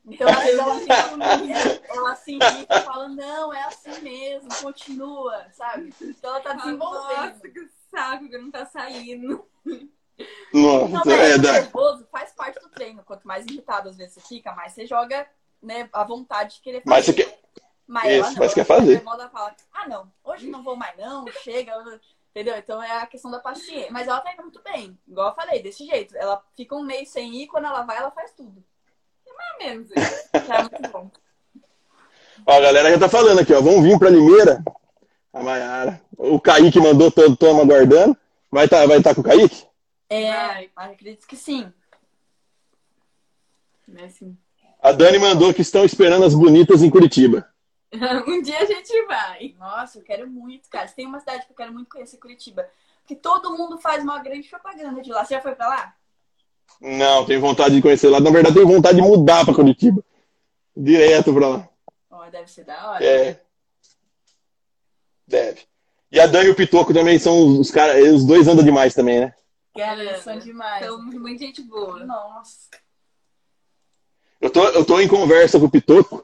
D: Então, às vezes ela fica ela se irrita e fala, não, é assim mesmo, continua, sabe? Então ela tá desenvolvendo.
E: Nossa, que saco que não tá saindo.
D: Não,
C: Nossa,
D: mas
C: é,
D: é nervoso faz parte do treino. Quanto mais irritado às vezes você fica, mais você joga, né, a vontade de querer fazer.
C: Mas você quer.
D: Mas
C: Isso,
D: ela não,
C: mas quer
D: ela
C: fazer.
D: fica nervosa, fala, ah, não, hoje não vou mais não, chega, entendeu? Então é a questão da paciência. Mas ela tá indo muito bem, igual eu falei, desse jeito. Ela fica um mês sem ir, quando ela vai, ela faz tudo.
E: Mais ou menos.
D: Já é muito bom.
C: Ó, a galera já tá falando aqui, ó. Vamos vir pra Limeira. A Maiara. O Kaique mandou todo, toma aguardando. Vai estar vai tá com o Kaique?
D: É, acredito que sim.
E: Mas, assim,
C: A Dani mandou que estão esperando as bonitas em Curitiba. *laughs*
E: um dia a gente vai.
D: Nossa, eu quero muito, cara. Se tem uma cidade que eu quero muito conhecer, Curitiba. Porque todo mundo faz uma grande propaganda de lá. Você já foi pra lá?
C: Não, tenho vontade de conhecer lá. Na verdade, tenho vontade de mudar pra Curitiba. Direto pra lá.
D: Ó, deve ser da hora.
C: É. Deve. E a Dani e o Pitoco também são os caras. Os dois andam demais também, né?
D: Cara, são demais.
E: Então, muita gente boa.
D: Nossa.
C: Eu tô, eu tô em conversa com o Pitoco.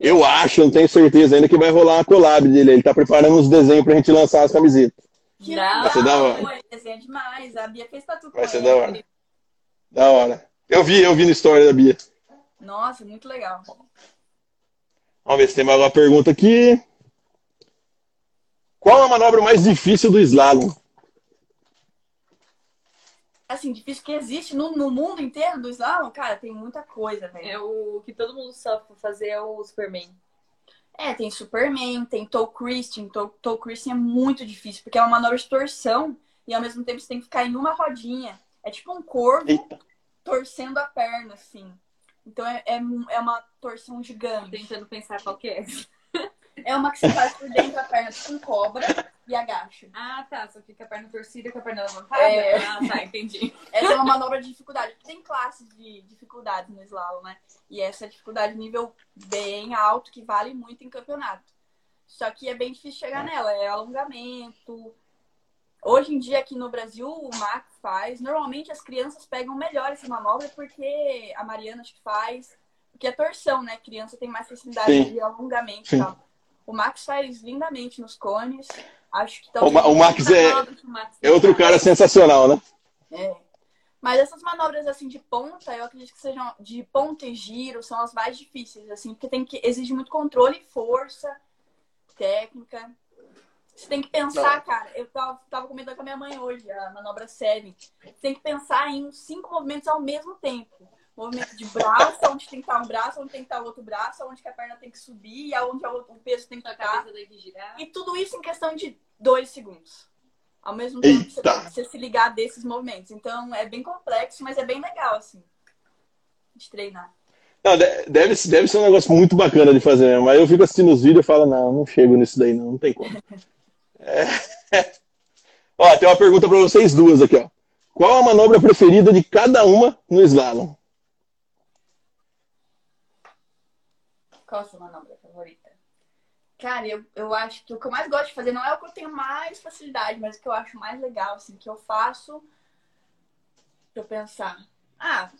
C: Eu acho, não tenho certeza ainda, que vai rolar uma collab dele. Ele tá preparando uns desenhos pra gente lançar as camisetas.
D: Que.
C: Vai ser da hora.
D: Demais. A Bia fez tatu
C: Vai ser
D: ele.
C: da hora. Da hora. Eu vi, eu vi no story da Bia.
D: Nossa, muito legal.
C: Vamos ver se tem mais uma pergunta aqui. Qual a manobra mais difícil do slalom?
D: Assim, difícil que existe no, no mundo inteiro do slalom, cara, tem muita coisa, velho.
E: É o que todo mundo sabe fazer é o Superman.
D: É, tem Superman, tem Toe Christian. Toe, toe Christian é muito difícil, porque é uma manobra de torção e ao mesmo tempo você tem que ficar em uma rodinha. É tipo um corvo
C: Eita.
D: torcendo a perna, assim. Então é, é, é uma torção gigante.
E: Tentando pensar qual que é.
D: É uma que você faz por dentro da perna, tipo um cobra, e agacha.
E: Ah, tá. Só fica a perna torcida com a perna levantada?
D: É.
E: Ah, tá. Entendi. *laughs*
D: Essa é uma manobra de dificuldade. Tem classes de dificuldades no slalom, né? E essa é dificuldade nível bem alto, que vale muito em campeonato. Só que é bem difícil chegar nela. É alongamento. Hoje em dia, aqui no Brasil, o Max faz. Normalmente as crianças pegam melhor essa manobra porque a Mariana acho que faz. Porque é torção, né? Criança tem mais facilidade
C: Sim.
D: de alongamento
C: Sim.
D: e tal. O Max faz lindamente nos cones. Acho que
C: O, Ma- o Max é,
E: o Max
C: é outro cara sensacional, né?
D: é. Mas essas manobras assim de ponta, eu acredito que sejam de ponta e giro, são as mais difíceis, assim, porque tem que exige muito controle, força, técnica. Você tem que pensar, Não. cara. Eu tava, tava comentando com a minha mãe hoje, a manobra 7. Você tem que pensar em cinco movimentos ao mesmo tempo. Movimento de braço, onde tem que estar um braço, onde tem que estar o outro braço, onde que a perna tem que subir, e aonde o peso tem que estar. E tudo isso em questão de dois segundos. Ao mesmo tempo que você, você se ligar desses movimentos. Então é bem complexo, mas é bem legal, assim, de treinar.
C: Não, deve, deve ser um negócio muito bacana de fazer mesmo. Mas eu fico assistindo os vídeos e falo, não, não chego nisso daí, não, não tem como. *laughs* É. Ó, tem uma pergunta para vocês duas aqui, ó. Qual a manobra preferida de cada uma no slalom?
D: Qual a sua manobra favorita? Cara, eu, eu acho que o que eu mais gosto de fazer não é o que eu tenho mais facilidade, mas o que eu acho mais legal, assim, que eu faço. Deixa eu pensar. Ah,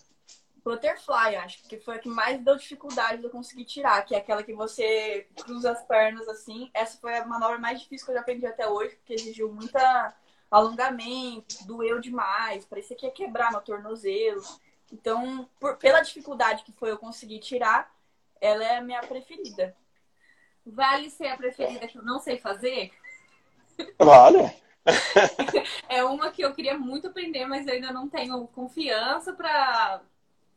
D: Butterfly, acho que foi a que mais deu dificuldade de eu conseguir tirar, que é aquela que você cruza as pernas assim. Essa foi a manobra mais difícil que eu já aprendi até hoje, porque exigiu muita alongamento, doeu demais, parecia que ia quebrar meu tornozelo. Então, por, pela dificuldade que foi eu conseguir tirar, ela é a minha preferida.
E: Vale ser a preferida que eu não sei fazer?
C: Vale. *laughs*
E: é uma que eu queria muito aprender, mas eu ainda não tenho confiança para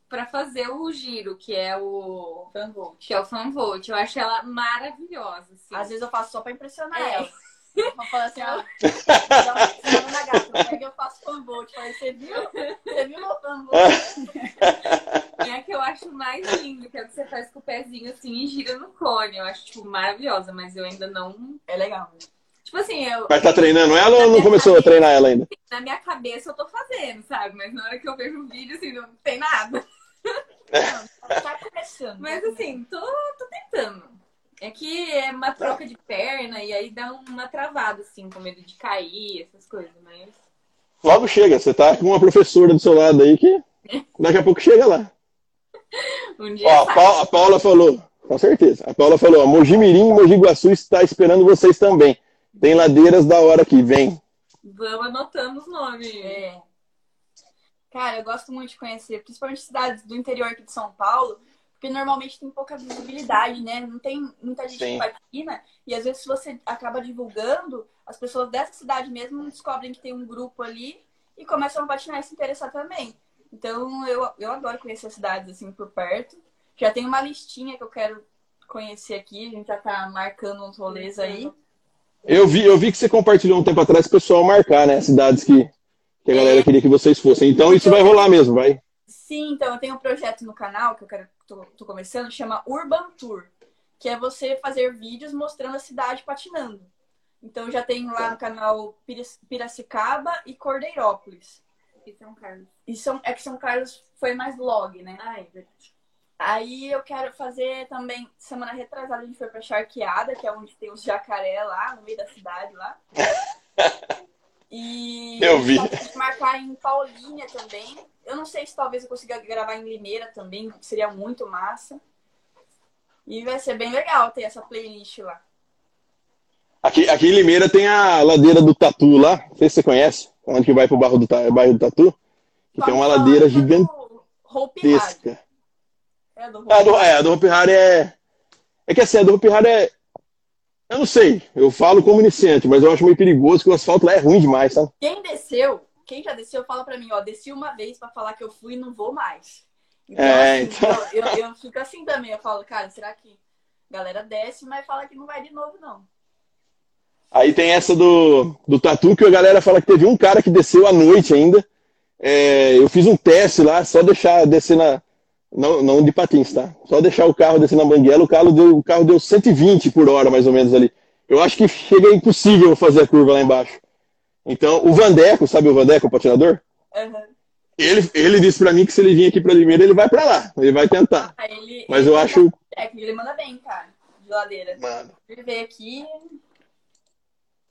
E: para fazer o giro, que é o fanvolt. Que é o fanvolt. Eu acho ela maravilhosa. Assim.
D: Às vezes eu faço só para impressionar é. ela. *laughs* Eu falo assim, ó, na gata, pega eu faço fanvolt. Falei, você viu? Você viu meu fanvolt?
E: E é a que eu acho mais lindo, que é o que você faz com o pezinho assim e gira no cone. Eu acho, tipo, maravilhosa, mas eu ainda não.
D: É legal, né?
E: Tipo assim, eu.
C: Mas tá treinando ela ou não começou cabeça, a treinar ela ainda?
E: Na minha cabeça eu tô fazendo, sabe? Mas na hora que eu vejo o vídeo, assim, não tem nada.
D: Não, tá começando.
E: Mas assim, tô, tô tentando. É que é uma troca de perna e aí dá uma travada, assim, com medo de cair, essas coisas, mas.
C: Logo chega, você tá com uma professora do seu lado aí que daqui a pouco chega lá. *laughs*
E: Um dia
C: Ó, a, Paula, a, Paula, falou, com certeza. A Paula falou: Mogi Mirim e Mogi Guaçu está esperando vocês também. Tem ladeiras da hora que vem.
E: Vamos anotando os nomes.
D: É. Cara, eu gosto muito de conhecer, principalmente cidades do interior aqui de São Paulo, porque normalmente tem pouca visibilidade, né? Não tem muita gente Sim. que patina, e às vezes se você acaba divulgando, as pessoas dessa cidade mesmo descobrem que tem um grupo ali e começam a patinar e se interessar também. Então eu, eu adoro conhecer cidades assim por perto. Já tem uma listinha que eu quero conhecer aqui, a gente já tá marcando uns rolês aí.
C: Eu vi, eu vi que você compartilhou um tempo atrás o pessoal marcar, né? Cidades que que a galera queria que vocês fossem. Então isso vai rolar mesmo, vai?
D: Sim, então eu tenho um projeto no canal que eu quero, tô, tô começando, chama Urban Tour, que é você fazer vídeos mostrando a cidade patinando. Então já tem lá no canal Piracicaba e Cordeirópolis.
E: E São Carlos.
D: E São, é que São Carlos foi mais vlog, né?
E: Ah, é verdade.
D: Aí eu quero fazer também, semana retrasada a gente foi pra Charqueada, que é onde tem os jacaré lá, no meio da cidade lá. *laughs* E
C: eu vi.
D: marcar em Paulínia também. Eu não sei se talvez eu consiga gravar em Limeira também, seria muito massa. E vai ser bem legal ter essa playlist lá.
C: Aqui, aqui em Limeira tem a ladeira do Tatu lá, não sei se você conhece, onde que vai pro bairro do, bairro do Tatu. Que tem uma ladeira gigantesca.
D: É a do Hope Harry.
C: É, a do Hope Harry é. É que assim, a do Hope Harry é, eu não sei, eu falo como iniciante, mas eu acho meio perigoso que o asfalto lá é ruim demais, sabe?
D: Quem desceu, quem já desceu, fala pra mim, ó, desci uma vez para falar que eu fui e não vou mais. Então, é, assim, então... Eu, eu, eu, fico assim também, eu falo, cara, será que a galera desce, mas fala que não vai de novo, não.
C: Aí tem essa do, do tatu, que a galera fala que teve um cara que desceu à noite ainda. É, eu fiz um teste lá, só deixar descer na, não, não de patins, tá? Só deixar o carro descer na banguela, o carro, deu, o carro deu 120 por hora, mais ou menos, ali. Eu acho que chega impossível fazer a curva lá embaixo. Então, o Vandeco, sabe o Vandeco, o patinador?
D: Uhum.
C: Ele, ele disse pra mim que se ele vir aqui pra Limeira, ele vai pra lá. Ele vai tentar.
D: Ah, ele,
C: Mas
D: ele
C: eu acho.
D: É, ele manda bem, cara. De ladeira.
C: Mano.
D: Ele veio aqui,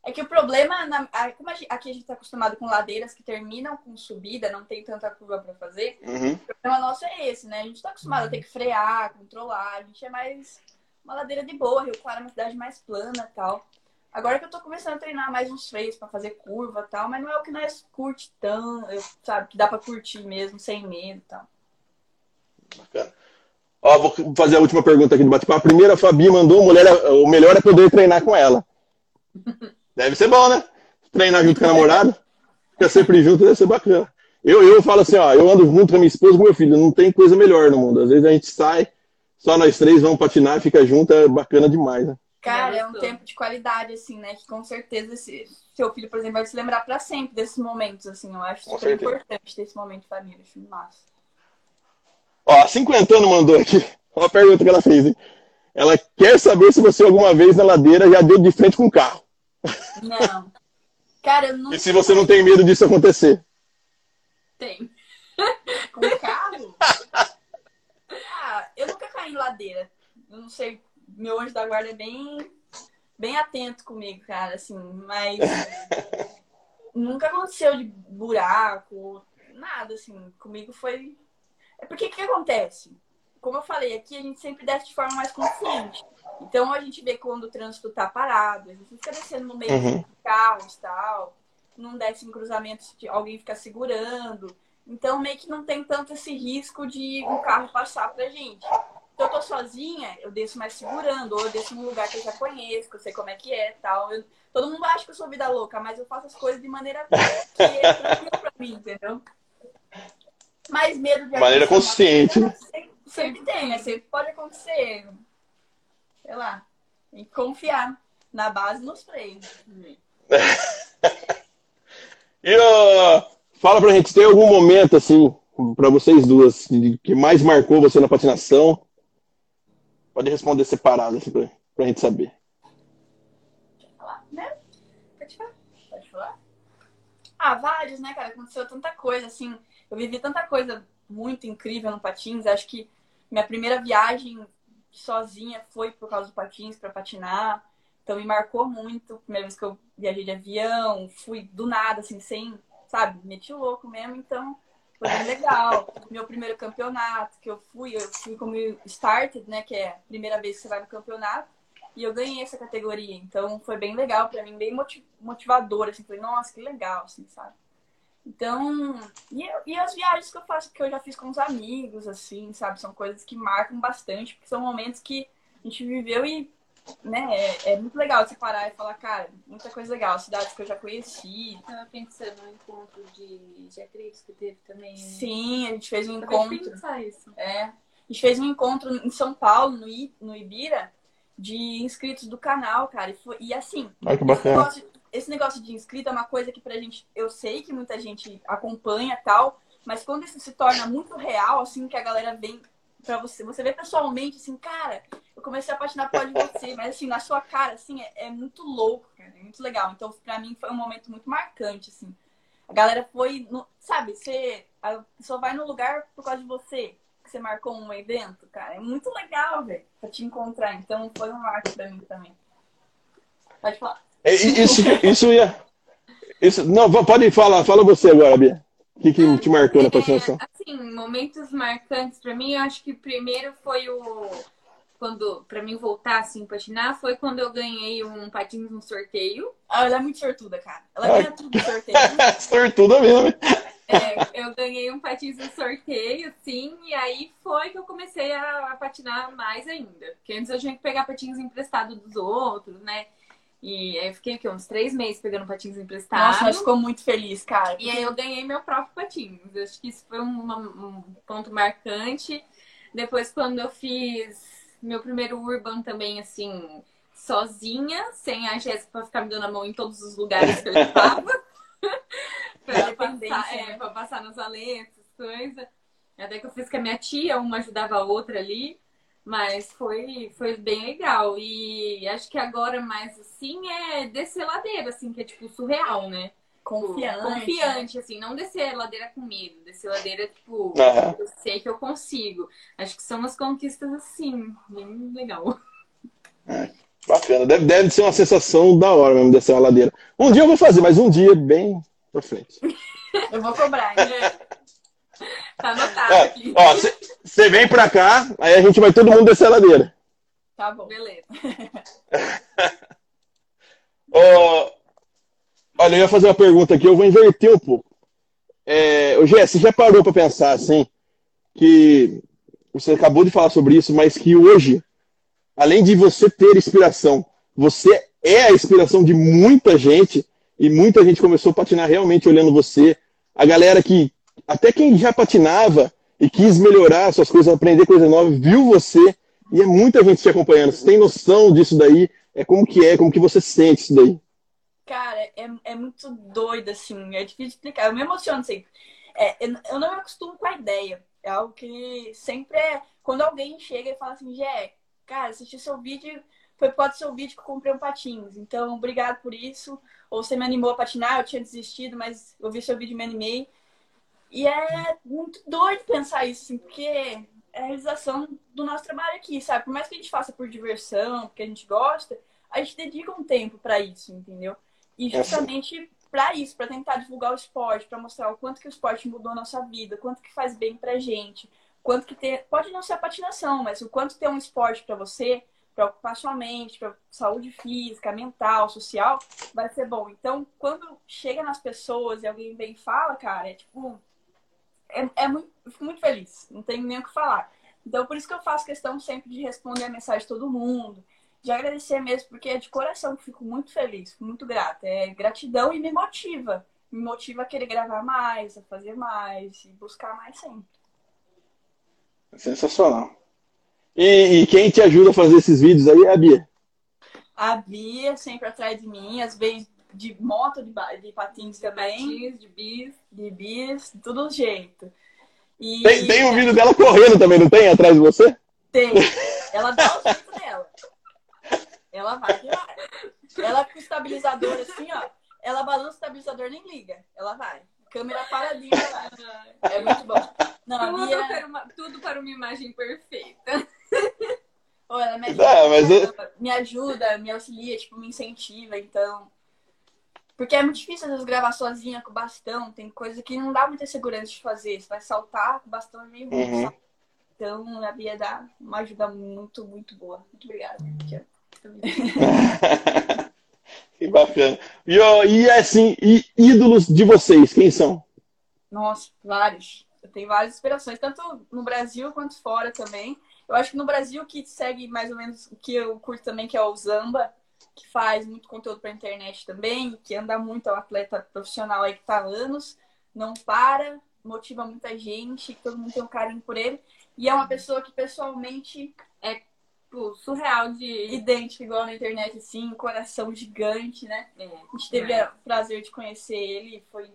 D: é que o problema, na, como a gente, aqui a gente está acostumado com ladeiras que terminam com subida, não tem tanta curva para fazer.
C: Uhum.
D: O problema nosso é esse, né? A gente está acostumado a ter que frear, controlar. A gente é mais uma ladeira de boa. Rio Claro é uma cidade mais plana tal. Agora que eu tô começando a treinar mais uns freios para fazer curva tal, mas não é o que nós curte tão, eu, sabe, que dá para curtir mesmo, sem medo tal.
C: Bacana. Ó, vou fazer a última pergunta aqui do bate-papo. A primeira, a Fabi mandou, mulher, o melhor é poder treinar com ela. *laughs* Deve ser bom, né? Treinar junto com a namorada, ficar sempre junto, deve ser bacana. Eu, eu falo assim, ó, eu ando junto com a minha esposa e com meu filho, não tem coisa melhor no mundo. Às vezes a gente sai, só nós três vamos patinar, fica junto, é bacana demais, né?
D: Cara, é um tempo de qualidade, assim, né? Que com certeza esse, seu filho, por exemplo, vai se lembrar pra sempre desses momentos, assim. Eu acho super importante ter esse momento de família, acho massa.
C: Ó, a cinquentano mandou aqui. Uma pergunta que ela fez, hein? Ela quer saber se você alguma vez na ladeira já deu de frente com o carro.
D: Não. Cara, eu nunca
C: E se você não tem medo disso acontecer.
E: Tem. *laughs*
D: com carro. Ah, eu nunca caí em ladeira. Eu não sei, meu anjo da guarda é bem, bem atento comigo, cara, assim, mas nunca aconteceu de buraco, nada, assim, comigo foi. É porque o que acontece? Como eu falei, aqui a gente sempre desce de forma mais consciente. Então a gente vê quando o trânsito tá parado, a gente fica descendo no meio
C: Uhum.
D: de carros e tal, não desce em cruzamentos de alguém ficar segurando. Então meio que não tem tanto esse risco de um carro passar pra gente. Se eu tô sozinha, eu desço mais segurando, ou eu desço num lugar que eu já conheço, que eu sei como é que é tal. Eu- todo mundo acha que eu sou vida louca, mas eu faço as coisas de maneira *laughs* que é tranquila pra mim, entendeu? Mas medo de
C: Maneira consciente.
D: Sempre, tem, né? Sempre pode acontecer. Sei lá. Que confiar na base e nos freios. *laughs*
C: E ó, fala pra gente, tem algum momento, assim, pra vocês duas, que mais marcou você na patinação? Pode responder separado, assim, pra, pra gente saber.
D: falar, né? Pode falar. Pode falar? Ah, vários, né, cara? Aconteceu tanta coisa, assim. Eu vivi tanta coisa muito incrível no Patins. Acho que minha primeira viagem sozinha foi por causa do Patins pra patinar. Então me marcou muito. Primeira vez que eu viajei de avião, fui do nada, assim, sem, sabe, meti o louco mesmo. Então foi bem legal. *laughs* Meu primeiro campeonato que eu fui, eu fui como started, né, que é a primeira vez que você vai no campeonato. E eu ganhei essa categoria. Então foi bem legal pra mim, bem moti- motivador, assim. Falei, nossa, que legal, assim, sabe? Então, e, eu- e as viagens que eu faço, que eu já fiz com os amigos, assim, sabe? São coisas que marcam bastante, porque são momentos que a gente viveu e, né, é, é muito legal você parar e falar, cara, muita coisa legal, cidades que eu já conheci.
E: Tava pensando no encontro de, de atriz que teve também. né?
D: Sim, a gente fez um
E: de
D: encontro.
E: pensar isso.
D: É. A gente fez um encontro em São Paulo, no, I, no Ibira, de inscritos do canal, cara. E, foi, e assim,
C: Olha que
D: esse
C: bacana.
D: negócio, esse negócio de inscrito é uma coisa que pra gente, eu sei que muita gente acompanha tal, mas quando isso se torna muito real, assim, que a galera vem pra você, você vê pessoalmente, assim, cara, eu comecei a apaixonar por você, mas assim, na sua cara, assim, é, é muito louco, cara, é muito legal. Então, pra mim, foi um momento muito marcante, assim. A galera foi, no- sabe, você, a pessoa vai no lugar por causa de você, que você marcou um evento, cara, é muito legal, velho, pra te encontrar. Então, foi um marco pra mim também. Pode falar.
C: E- Isso, isso ia. Isso, não, pode falar, fala você agora, Bia. O que, que te marcou na patinação?
E: É, assim, momentos marcantes pra mim, eu acho que primeiro foi o quando pra mim voltar assim patinar foi quando eu ganhei um patins no sorteio.
D: Ah, ela é muito sortuda, cara. Ela
C: Ah.
D: ganha tudo no sorteio. *laughs*
C: Sortuda mesmo.
E: É, *laughs* eu ganhei um patins no sorteio, sim, e aí foi que eu comecei a, a patinar mais ainda. Porque antes eu tinha que pegar patins emprestados dos outros, né? E aí eu fiquei aqui, uns três meses pegando patins emprestados.
D: Nossa, mas ficou muito feliz, cara.
E: E aí eu ganhei meu próprio patins. Eu acho que isso foi um, um ponto marcante. Depois, quando eu fiz meu primeiro Urban também, assim, sozinha, sem a Jéssica pra ficar me dando a mão em todos os lugares que eu estava. *laughs* *laughs* pra, passar, é,
D: né?
E: pra passar nas aletas, coisas. Até que eu fiz com a minha tia, uma ajudava a outra ali. Mas foi, foi bem legal. E acho que agora mais assim é descer ladeira, assim, que é tipo surreal, né?
D: Confiante.
E: Confiante, assim, não descer ladeira com medo, descer ladeira, tipo,
C: Aham.
E: eu sei que eu consigo. Acho que são umas conquistas assim, bem legal.
C: Bacana. Deve, deve ser uma sensação da hora mesmo descer uma ladeira. Um dia eu vou fazer, mas um dia bem pra frente. *laughs*
D: Eu vou cobrar, hein? *laughs*
E: Tá anotado
C: É,
E: aqui.
C: ó, você vem pra cá, aí a gente vai todo mundo descer a ladeira.
D: Tá bom.
E: Beleza. *laughs*
C: Ó, olha, eu ia fazer uma pergunta aqui, eu vou inverter um pouco. É, ô, Gé, você já parou pra pensar assim, que você acabou de falar sobre isso, mas que hoje, além de você ter inspiração, você é a inspiração de muita gente e muita gente começou a patinar realmente olhando você. A galera que, até quem já patinava e quis melhorar suas coisas, aprender coisa nova, viu você e é muita gente te acompanhando. Você tem noção disso daí? É como que é, como que você sente isso daí?
D: Cara, é, é muito doido, assim. É difícil explicar. Eu me emociono sempre. É, eu não me acostumo com a ideia. É algo que sempre é. Quando alguém chega e fala assim, Jé, cara, assisti seu vídeo, foi por causa do seu vídeo que eu comprei um patins. Então, obrigado por isso. Ou você me animou a patinar, eu tinha desistido, mas eu vi seu vídeo e me animei. E é muito doido pensar isso, assim, porque é a realização do nosso trabalho aqui, sabe? Por mais que a gente faça por diversão, porque a gente gosta, a gente dedica um tempo para isso, entendeu? E é justamente para isso, para tentar divulgar o esporte, para mostrar o quanto que o esporte mudou a nossa vida, quanto que faz bem pra gente, quanto que ter, pode não ser a patinação, mas o quanto ter um esporte para você, para ocupar sua mente, para saúde física, mental, social, vai ser bom. Então, quando chega nas pessoas e alguém vem e fala, cara, é tipo é, é muito, fico muito feliz, não tenho nem o que falar. Então, por isso que eu faço questão sempre de responder a mensagem de todo mundo, de agradecer mesmo, porque é de coração que fico muito feliz, fico muito grata. É gratidão e me motiva. Me motiva a querer gravar mais, a fazer mais e buscar mais sempre.
C: Sensacional. E, e, quem te ajuda a fazer esses vídeos aí é a Bia?
D: A Bia sempre atrás de mim, às vezes de moto, de, de patins também.
E: Patins, de bis.
D: De bis, tudo jeito.
C: E... Tem, tem um vídeo dela correndo também, não tem? Atrás de você?
D: Tem. *laughs* Ela dá o jeito dela. Ela vai. Ela com o estabilizador assim, ó. Ela balança o estabilizador nem liga. Ela vai. Câmera paradinha lá. É muito bom.
E: Não, tudo, Bia... para uma, tudo para uma imagem perfeita.
D: Oh, ela me ajuda, ah, mas me ajuda, me auxilia, tipo, me incentiva, então. Porque é muito difícil, às vezes, gravar sozinha com bastão. Tem coisa que não dá muita segurança de fazer. Você vai saltar com bastão é meio ruim. Uhum. Então, a Bia dá uma ajuda muito, muito boa. Muito obrigada. *laughs*
C: que bacana. E, e assim, e ídolos de vocês, quem são?
D: Nossa, vários. Eu tenho várias inspirações, tanto no Brasil quanto fora também. Eu acho que no Brasil que segue mais ou menos o que eu curto também, que é o Zamba que faz muito conteúdo para internet também, que anda muito, é um atleta profissional aí que está há anos, não para, motiva muita gente, todo mundo tem um carinho por ele. E é uma pessoa que pessoalmente é pô, surreal de idêntico, igual na internet, assim, coração gigante, né? É, a gente teve é. o prazer de conhecer ele, foi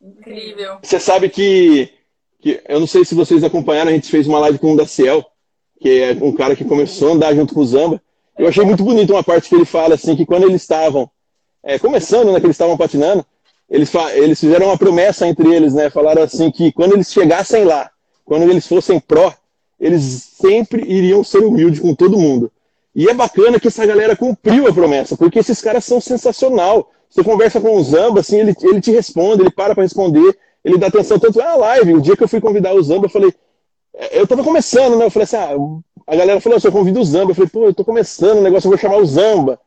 D: incrível.
C: Você sabe que, que, eu não sei se vocês acompanharam, a gente fez uma live com o Daciel, que é um cara que começou a andar junto com o Zamba. Eu achei muito bonito uma parte que ele fala assim que quando eles estavam é, começando, né, que eles estavam patinando, eles, eles fizeram uma promessa entre eles, né? Falaram assim que quando eles chegassem lá, quando eles fossem pró, eles sempre iriam ser humildes com todo mundo. E é bacana que essa galera cumpriu a promessa, porque esses caras são sensacional. Você conversa com o Zamba, assim, ele, ele te responde, ele para para responder, ele dá atenção tanto é a live. O dia que eu fui convidar o Zamba, eu falei, é, eu tava começando, né? Eu falei assim, ah, a galera falou, eu convido o Zamba. Eu falei, pô, eu tô começando o negócio, eu vou chamar o Zamba.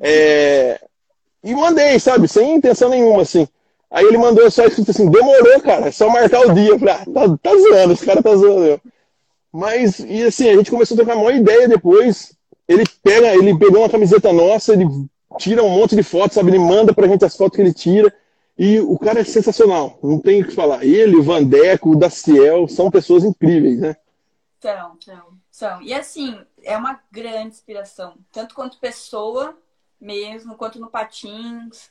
C: É... E mandei, sabe? Sem intenção nenhuma, assim. Aí ele mandou só escrito assim, demorou, cara, é só marcar o dia. Eu falei, ah, tá, tá zoando, esse cara tá zoando. Eu. Mas, e assim, a gente começou a trocar uma ideia depois. Ele pega, ele pegou uma camiseta nossa, ele tira um monte de fotos, sabe? Ele manda pra gente as fotos que ele tira. E o cara é sensacional, não tem o que falar. Ele, o Vandeco, o Daciel, são pessoas incríveis, né?
D: São, são, E assim, é uma grande inspiração, tanto quanto pessoa mesmo, quanto no patins.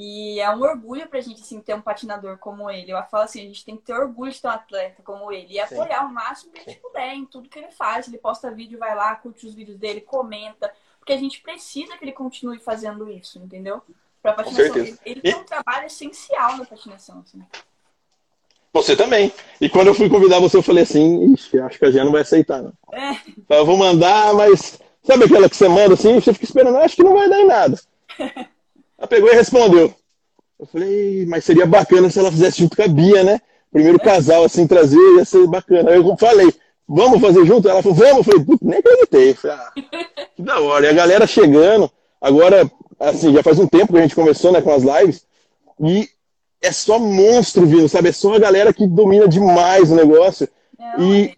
D: E é um orgulho pra gente, assim, ter um patinador como ele. Eu falo assim, a gente tem que ter orgulho de ter um atleta como ele. E apoiar o máximo que a gente puder em tudo que ele faz. Ele posta vídeo, vai lá, curte os vídeos dele, comenta. Porque a gente precisa que ele continue fazendo isso, entendeu? Pra patinação. Ele, ele tem um trabalho essencial na patinação, assim.
C: Você também. E quando eu fui convidar você, eu falei assim, ixi, acho que a Gia não vai aceitar, não. É. Eu vou mandar, mas sabe aquela que você manda assim, você fica esperando, acho que não vai dar em nada. *laughs* Ela pegou e respondeu. Eu falei, mas seria bacana se ela fizesse junto com a Bia, né? Primeiro casal, assim, trazer, ia ser bacana. Aí eu falei, vamos fazer junto? Ela falou, vamos. Eu falei, nem acreditei. Eu falei, ah, que da hora. E a galera chegando, agora, assim, já faz um tempo que a gente começou, né, com as lives, e é só monstro vindo, sabe? É só a galera que domina demais o negócio. É, e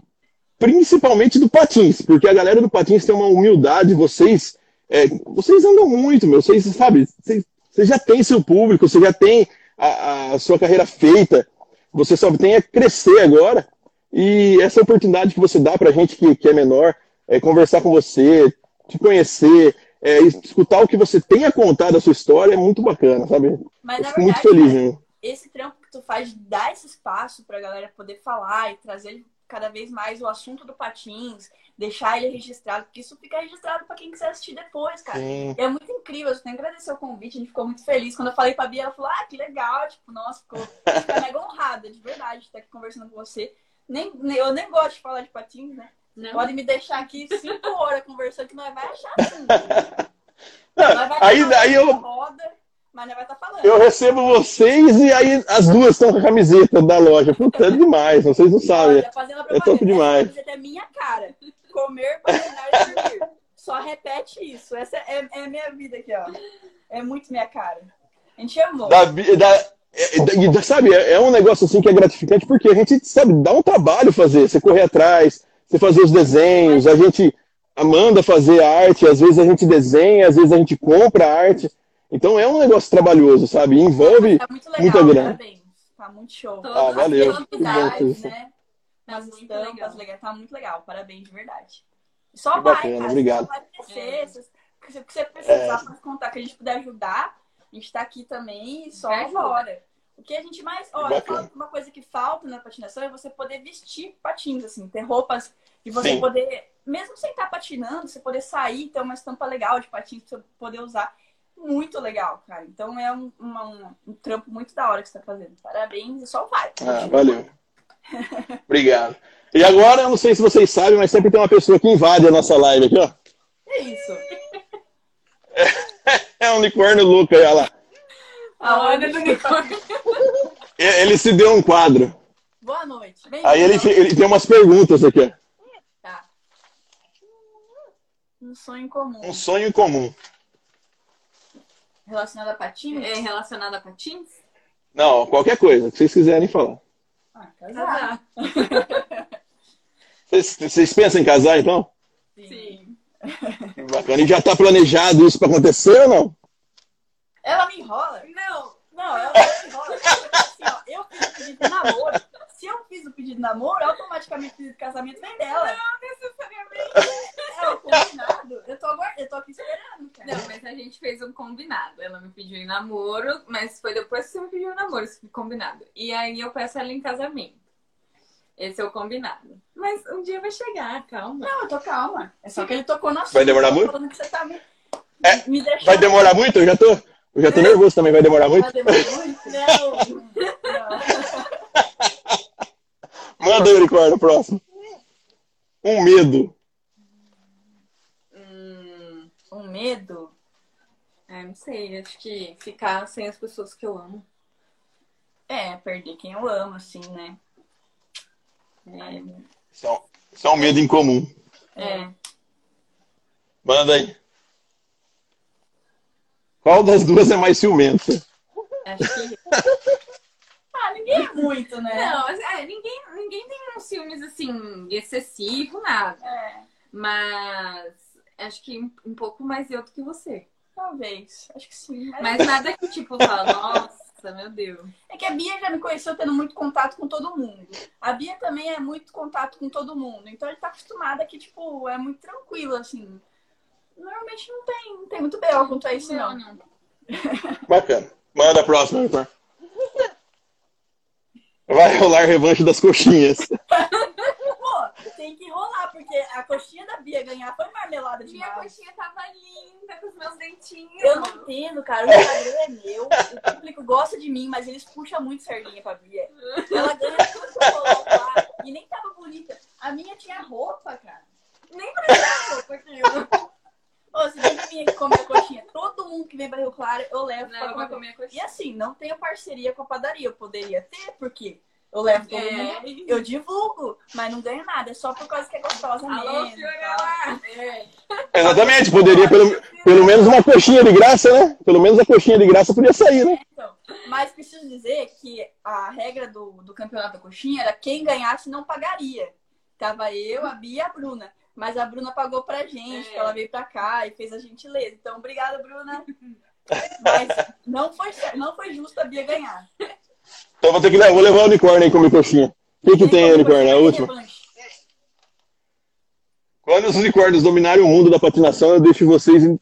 C: principalmente do Patins, porque a galera do Patins tem uma humildade, vocês é, vocês andam muito, meu. Vocês, sabe, vocês, vocês já têm seu público, você já tem a, a sua carreira feita. Você só tem a crescer agora. E essa oportunidade que você dá pra gente que, que é menor, é conversar com você, te conhecer, é, escutar o que você tem a contar da sua história é muito bacana, sabe?
D: Mas,
C: fico muito
D: verdade,
C: feliz,
D: cara,
C: né?
D: Esse trampo que tu faz de dar esse espaço pra galera poder falar e trazer cada vez mais o assunto do patins, deixar ele registrado, porque isso fica registrado pra quem quiser assistir depois, cara.
C: Sim.
D: É muito incrível, eu tenho que agradecer o convite, a gente ficou muito feliz. Quando eu falei pra Bia, ela falou, ah, que legal, tipo, nossa, ficou, ficou mega honrada, de verdade, de estar aqui conversando com você. Nem, nem- eu nem gosto de falar de patins, né?
E: Não.
D: Pode me deixar aqui cinco horas conversando que nós vai achar assim. *laughs* Nós vai
C: Aí, aí eu,
D: roda, mas vai estar falando.
C: eu recebo vocês e aí as duas estão com a camiseta da loja. Puta, é demais, vocês não sabem.
D: Olha,
C: É top demais.
D: Essa camiseta é minha cara. Comer, e dormir. Só repete isso. Essa é, é a minha vida aqui, ó. É muito minha cara. A gente amou.
C: Da, da, é, é, sabe, é, é um negócio assim que é gratificante porque a gente, sabe, dá um trabalho fazer, você correr atrás, você fazer os desenhos, a gente manda fazer arte, às vezes a gente desenha, às vezes a gente compra arte. Então é um negócio trabalhoso, sabe? E envolve
D: Tá muito legal,
C: muita grana.
D: parabéns. Tá muito show.
E: Todas
C: Ah,
E: as
C: valeu.
D: Novidades, né?
E: Tá
D: estampas
E: legal.
D: legais. Tá muito legal. Parabéns, de verdade. Só
C: Que
D: vai,
C: bacana,
D: cara.
C: obrigado.
D: Só vai crescer.
E: É.
D: Se você precisar
C: É.
D: pra contar que a gente puder ajudar, a gente tá aqui também e só bora. O que a gente mais. Olha, uma coisa que falta na patinação é você poder vestir patins, assim, ter roupas e você
C: Sim.
D: poder, mesmo sem estar patinando, você poder sair, ter uma estampa legal de patins pra você poder usar. Muito legal, cara. Então é um, uma- um, um trampo muito da hora que você tá fazendo. Parabéns e só vai.
C: Ah, valeu. *laughs* Obrigado. E agora, eu não sei se vocês sabem, mas sempre tem uma pessoa que invade a nossa live aqui, ó.
D: É isso. *laughs*
C: É um unicórnio louco aí, olha lá.
E: A hora do unicórnio. *laughs*
C: Ele se deu um quadro.
D: Boa noite. Bem
C: Aí ele, ele tem umas perguntas aqui, ó.
D: Tá. Um sonho comum.
C: Um sonho comum.
D: Relacionado a patins?
E: É relacionado a patins?
C: Não, qualquer coisa que vocês quiserem falar.
D: Ah, casar.
E: Casar. *laughs*
C: Vocês, vocês pensam em casar, então?
E: Sim.
C: Bacana. E já tá planejado isso pra acontecer ou não?
D: Ela me enrola?
E: Não.
D: Não, ela me enrola. Assim, ó, eu fiz o pedido de namoro. Se eu fiz o pedido de namoro, automaticamente o pedido de casamento vem dela.
E: Não necessariamente.
D: É o combinado. Eu tô, aguard... eu tô aqui esperando, cara.
E: Não, mas a gente fez um combinado. Ela me pediu em namoro, mas foi depois que você me pediu em namoro, esse combinado. E aí eu peço ela em casamento. Esse é o combinado. Mas um dia vai chegar, calma.
D: Não, eu tô calma. É só que ele tocou no assunto.
C: Vai demorar muito?
D: Falando que você tá me,
C: É,
D: me deixando...
C: Vai demorar muito? Eu já tô, eu já tô nervoso também. Vai demorar muito?
D: Vai demorar muito? Não.
C: Manda aí, unicórnio, próximo. Um medo.
E: Hum,
D: Um medo?
E: é, não sei, acho que ficar sem as pessoas que eu amo.
D: É, perder quem eu amo, assim, né?
E: É,
C: Isso é um- isso é um medo incomum.
E: é.
C: Manda aí. Qual das duas é mais ciumenta?
E: acho que. *laughs*
D: Ah, ninguém é muito, né?
E: Não, é, ninguém, ninguém tem uns ciúmes assim, excessivo, nada.
D: É,
E: Mas acho que um, um pouco mais eu do que você.
D: talvez. Acho que sim. Mas...
E: Mas nada que, tipo, fala, nossa, meu Deus.
D: É que a Bia já me conheceu tendo muito contato com todo mundo. A Bia também é muito contato com todo mundo. Então ele tá acostumada que, tipo, é muito tranquilo, assim. Normalmente não tem, não tem muito B.O. quanto a isso, não.
E: não. *laughs* *laughs*
C: Bacana. Manda a próxima, unicórnio. Vai rolar revanche das coxinhas. *laughs*
D: Pô, tem que rolar, porque a coxinha da Bia ganhar foi marmelada
E: Minha
D: demais.
E: coxinha tava linda com os meus dentinhos.
D: Eu não entendo, cara. O Instagram é meu. O público gosta de mim, mas eles puxam muito sardinha pra Bia. Ela ganha tudo que eu coloco lá. E nem tava bonita. A minha tinha roupa, cara.
E: Nem precisava, porque eu
D: Ô, se vem vir aqui comer a coxinha, todo mundo que vem pra Rio Claro, eu levo
E: não vou
D: comer.
E: comer a
D: E assim, não tenho parceria com a padaria. Eu poderia ter, porque eu levo todo
E: É.
D: mundo. Eu divulgo, mas não ganho nada. É só por causa que é gostosa
E: Alô,
D: mesmo.
E: É.
C: Exatamente, poderia pelo, pelo menos uma coxinha de graça, né? Pelo menos a coxinha de graça podia sair, né?
D: Então, mas preciso dizer que a regra do, do campeonato da coxinha era quem ganhasse não pagaria. Tava eu, a Bia e a Bruna. Mas a Bruna pagou pra gente,
E: É.
D: que ela veio pra cá e fez a gentileza. Então, obrigada, Bruna. *laughs* Mas não foi, não foi justo a Bia ganhar.
C: Então vou ter que levar, vou levar o unicórnio aí comer coxinha. O que, que tem aí, unicórnio? É a última? Quando os unicórnios dominarem o mundo da patinação, eu deixo vocês em-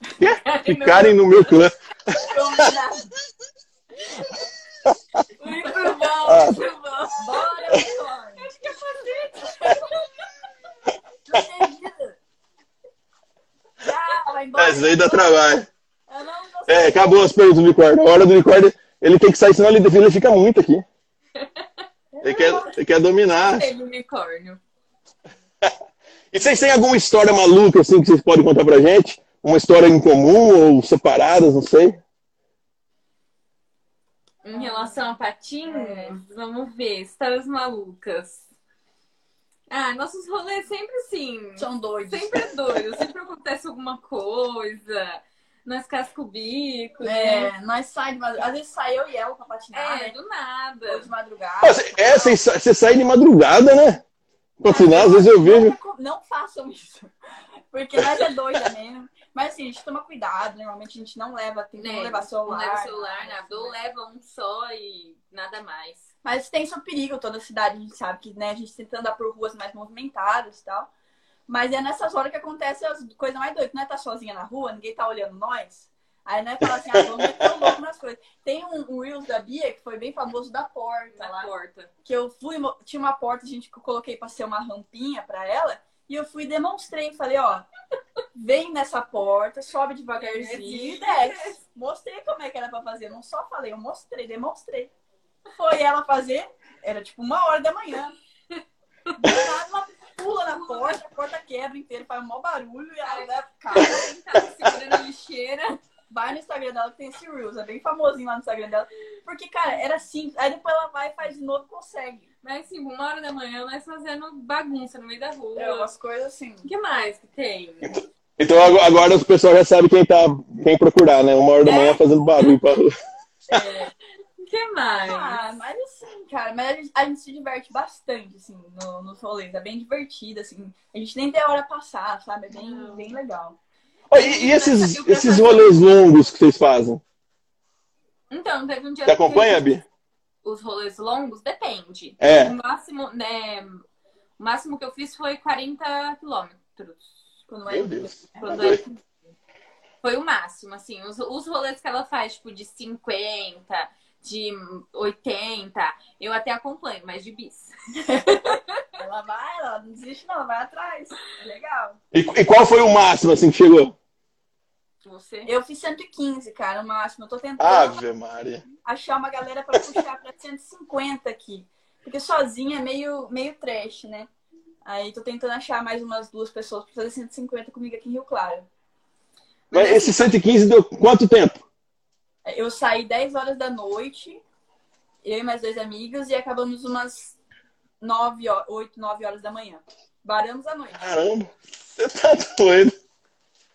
C: *laughs* ficarem no meu clã.
D: Combinado. *laughs*
E: Muito bom,
C: Ah.
E: muito bom.
D: Bora, unicórnio. Não Já, vai embora.
C: Aí dá trabalho.
D: Eu não vou
C: É, acabou as perguntas do unicórnio. A hora do unicórnio, ele tem que sair, senão ele, ele fica muito aqui. *laughs* Ele quer, ele quer dominar.
E: Unicórnio. *laughs*
C: E vocês têm alguma história maluca assim que vocês podem contar pra gente? Uma história em comum ou separadas, não sei.
E: Em relação a patins, vamos ver, histórias malucas. Ah, nossos rolês sempre assim.
D: São doidos.
E: Sempre é doido, sempre acontece alguma coisa. Nós casca o bico, né?
D: É, nós saímos, de madrugada. às vezes sai eu e ela pra patinar,
E: É,
D: né?
E: do
D: Ou
E: nada.
D: de madrugada.
C: Cê- é, você sai de madrugada, né? Patinar, às vezes eu vejo.
D: Não, não façam isso. *laughs* Porque nós é doida mesmo. Mas assim, a gente toma cuidado. Normalmente a gente não leva, tem
E: Né?
D: não levar celular.
E: Não leva celular,
D: nada.
E: Ou leva um só e nada mais.
D: Mas tem seu perigo, toda a cidade, a gente sabe que né, a gente tenta andar por ruas mais movimentadas e tal. Mas é nessas horas que acontecem as coisas mais doidas. Não é tá sozinha na rua, ninguém tá olhando nós. Aí não é falar assim, ah, vamos meter o louco nas coisas. Tem um, um Reels da Bia que foi bem famoso da porta
E: Na
D: lá.
E: porta.
D: que eu fui, tinha uma porta, gente, que eu coloquei pra ser uma rampinha pra ela, e eu fui demonstrei, falei, ó, *laughs* vem nessa porta, sobe devagarzinho e desce. Mostrei como é que era pra fazer, não só falei, eu mostrei, demonstrei. Foi ela fazer, era tipo uma hora da manhã. Nada, ela pula na porta, a porta quebra inteira, faz um maior barulho, e ela leva, cara,
E: Tava segurando a lixeira.
D: vai no Instagram dela que tem esse Reels, é bem famosinho lá no Instagram dela. Porque, cara, era simples, aí depois ela vai e faz de novo e consegue.
E: Mas assim, uma hora da manhã nós fazendo bagunça no meio da rua.
D: É umas coisas assim.
E: O que mais que tem?
C: Então ag- agora o pessoal já sabe quem tá, quem procurar, né? Uma hora da manhã fazendo barulho pra rua.
E: O que mais?
D: Ah, mas assim, cara, mas a gente, a gente se diverte bastante, assim, no, nos rolês. É bem divertido, assim. A gente nem tem hora passar, sabe? É bem,
E: Não.
D: bem legal.
C: Ó, E, e esses, esses rolês longos que vocês fazem?
E: Então, teve um dia
C: Você acompanha,
E: que
C: Bi?
E: Os rolês longos, depende.
C: É.
E: O máximo, né? O máximo que eu fiz foi 40 quilômetros.
D: Quando é
C: Meu Deus.
E: Quando é- Foi o máximo, assim. Os, os rolês que ela faz, tipo, de 50, de 80, eu até acompanho, mas de bis.
D: Ela vai, ela não desiste, não, ela vai atrás. É legal.
C: E, e qual foi o máximo assim que chegou?
E: Você?
D: Eu fiz 115, cara, o máximo. Eu tô tentando
C: Ave Maria.
D: achar uma galera pra puxar pra 150 aqui. Porque sozinha é meio, meio trash, né? Aí tô tentando achar mais umas duas pessoas pra fazer 150 comigo aqui em Rio Claro.
C: Mas esse 115 deu quanto tempo?
D: Eu saí 10 horas da noite, eu e mais dois amigos, e acabamos umas 9, 8, 9 horas da manhã. Baramos a noite.
C: Caramba, você tá doido.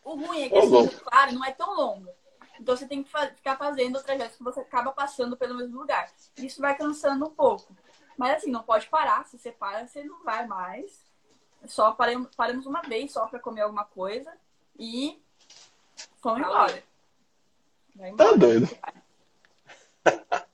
D: O ruim é que
C: Ô,
D: assim,
C: louco.
D: claro, não é tão longo. Então você tem que fa- ficar fazendo o trajeto que você acaba passando pelo mesmo lugar. Isso vai cansando um pouco. Mas assim, não pode parar. Se você para, você não vai mais. Só paramos, paramos uma vez só pra comer alguma coisa e fomos
E: Valeu.
D: embora. Vai
C: Tá
D: embora.
C: doido. *laughs*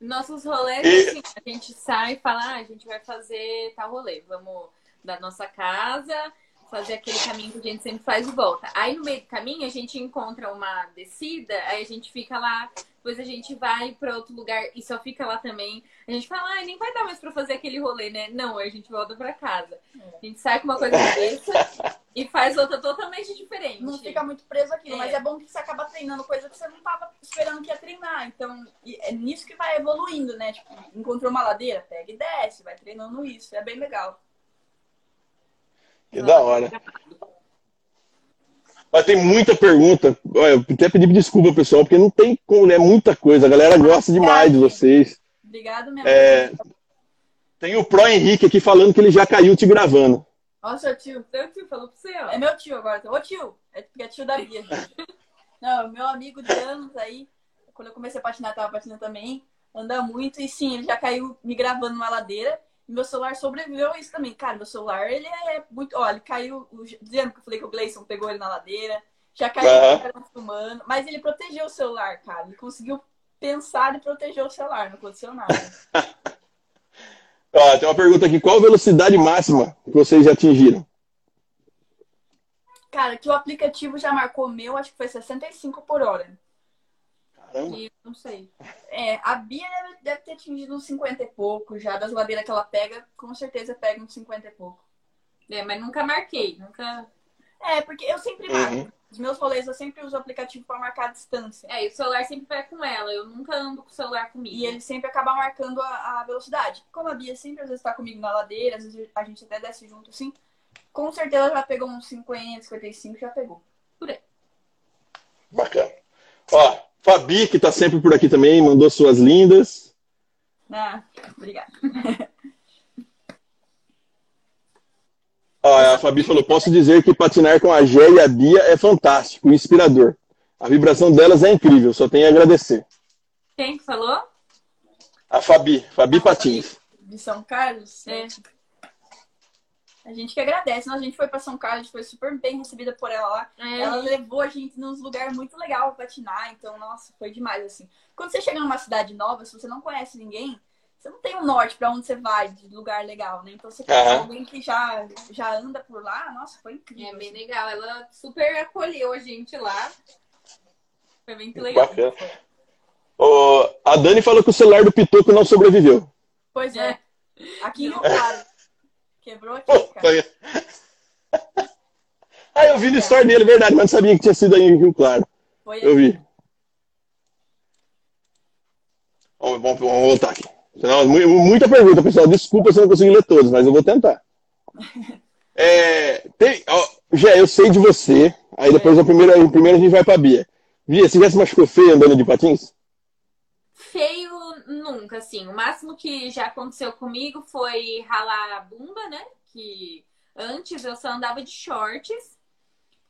E: Nossos rolês,
C: E-
E: assim, a gente sai e fala, ah, a gente vai fazer tal rolê. Vamos da nossa casa, fazer aquele caminho que a gente sempre faz de volta. Aí no meio do caminho a gente encontra uma descida, aí a gente fica lá, depois a gente vai pra outro lugar e só fica lá também. A gente fala, ah, nem vai dar mais pra fazer aquele rolê, né? Não, aí a gente volta pra casa. A gente sai com uma coisa dessa e faz outra totalmente diferente.
D: Não fica muito preso aquilo,
E: É.
D: mas é bom que você acaba treinando coisa que você não tava esperando que ia treinar. Então, é nisso que vai evoluindo, né? Tipo, encontrou uma ladeira, pega e desce, vai treinando isso. É bem legal.
C: Que da hora. Mas tem muita pergunta. Olha, eu até pedi desculpa, pessoal, porque não tem como, é muita coisa. A galera gosta demais de vocês.
D: Obrigado, minha
C: É, Tem o Pro Henrique aqui falando que ele já caiu te gravando.
D: Seu tio.
E: Seu tio falou pra você, ó.
D: É meu tio agora. Ô, tio. É porque é tio da Bia. *laughs* Não, meu amigo de anos aí. Quando eu comecei a patinar, tava patinando também. Anda muito. E sim, ele já caiu me gravando numa ladeira. Meu celular sobreviveu a isso também. Cara, meu celular, ele é muito. Olha, ele caiu. Dizendo que eu falei que o Gleison pegou ele na ladeira. Já caiu uhum. fumando. Mas ele protegeu o celular, cara. Ele conseguiu pensar e proteger o celular. Não aconteceu nada. *laughs*
C: Ó, tem uma pergunta aqui. Qual a velocidade máxima que vocês já atingiram?
D: Cara, que o aplicativo já marcou meu, acho que foi 65 por hora.
C: Caramba. E
D: não sei. É, a Bia deve, deve, ter atingido uns 50 e pouco já. Das ladeiras que ela pega, com certeza pega uns 50 e pouco.
E: É, mas nunca marquei, nunca.
D: É, porque eu sempre marco. Uhum. Os meus rolês eu sempre uso o aplicativo para marcar a distância.
E: É, e o celular sempre vai com ela. Eu nunca ando com o celular comigo.
D: E ele sempre acaba marcando a, a velocidade. Como a Bia sempre às vezes está comigo na ladeira, às vezes a gente até desce junto assim. Com certeza já pegou uns 50, 55, já pegou. Por aí.
C: Bacana. Ó, Fabi, que tá sempre por aqui também, mandou suas lindas.
D: Ah, obrigada.
C: Ó, a Fabi falou: posso dizer que patinar com a Gé e a Bia é fantástico, inspirador. A vibração delas é incrível, só tenho a agradecer.
E: Quem que falou?
C: A Fabi, Fabi Patins.
D: De São Carlos? É. A gente que agradece. a gente foi para São Carlos, foi super bem recebida por ela lá. É. Ela levou a gente nos lugares muito legal para patinar. Então, nossa, foi demais, assim. Quando você chega numa cidade nova, se você não conhece ninguém, você não tem um norte para onde você vai de lugar legal, né? Então, você tem uhum. alguém que já, já anda por lá, nossa, foi incrível.
E: É bem assim. legal. Ela super acolheu a gente lá. Foi bem legal. Bacana.
C: Oh, a Dani falou que o celular do Pitoco não sobreviveu.
D: Pois é. Aqui em Rio Claro. Quebrou aqui, cara.
C: ah, eu vi no story dele, verdade, mas não sabia que tinha sido aí em Rio Claro. Foi eu vi. Vamos, vamos, vamos voltar aqui. Senão, muita pergunta, pessoal. Desculpa se eu não consegui ler todos, mas eu vou tentar. *laughs* É, tem, ó, já eu sei de você. Aí depois a primeira, primeiro a gente vai pra Bia. Bia, você já se machucou feio andando de patins?
E: Feio nunca, assim. O máximo que já aconteceu comigo foi ralar a bunda, né? Que antes eu só andava de shorts.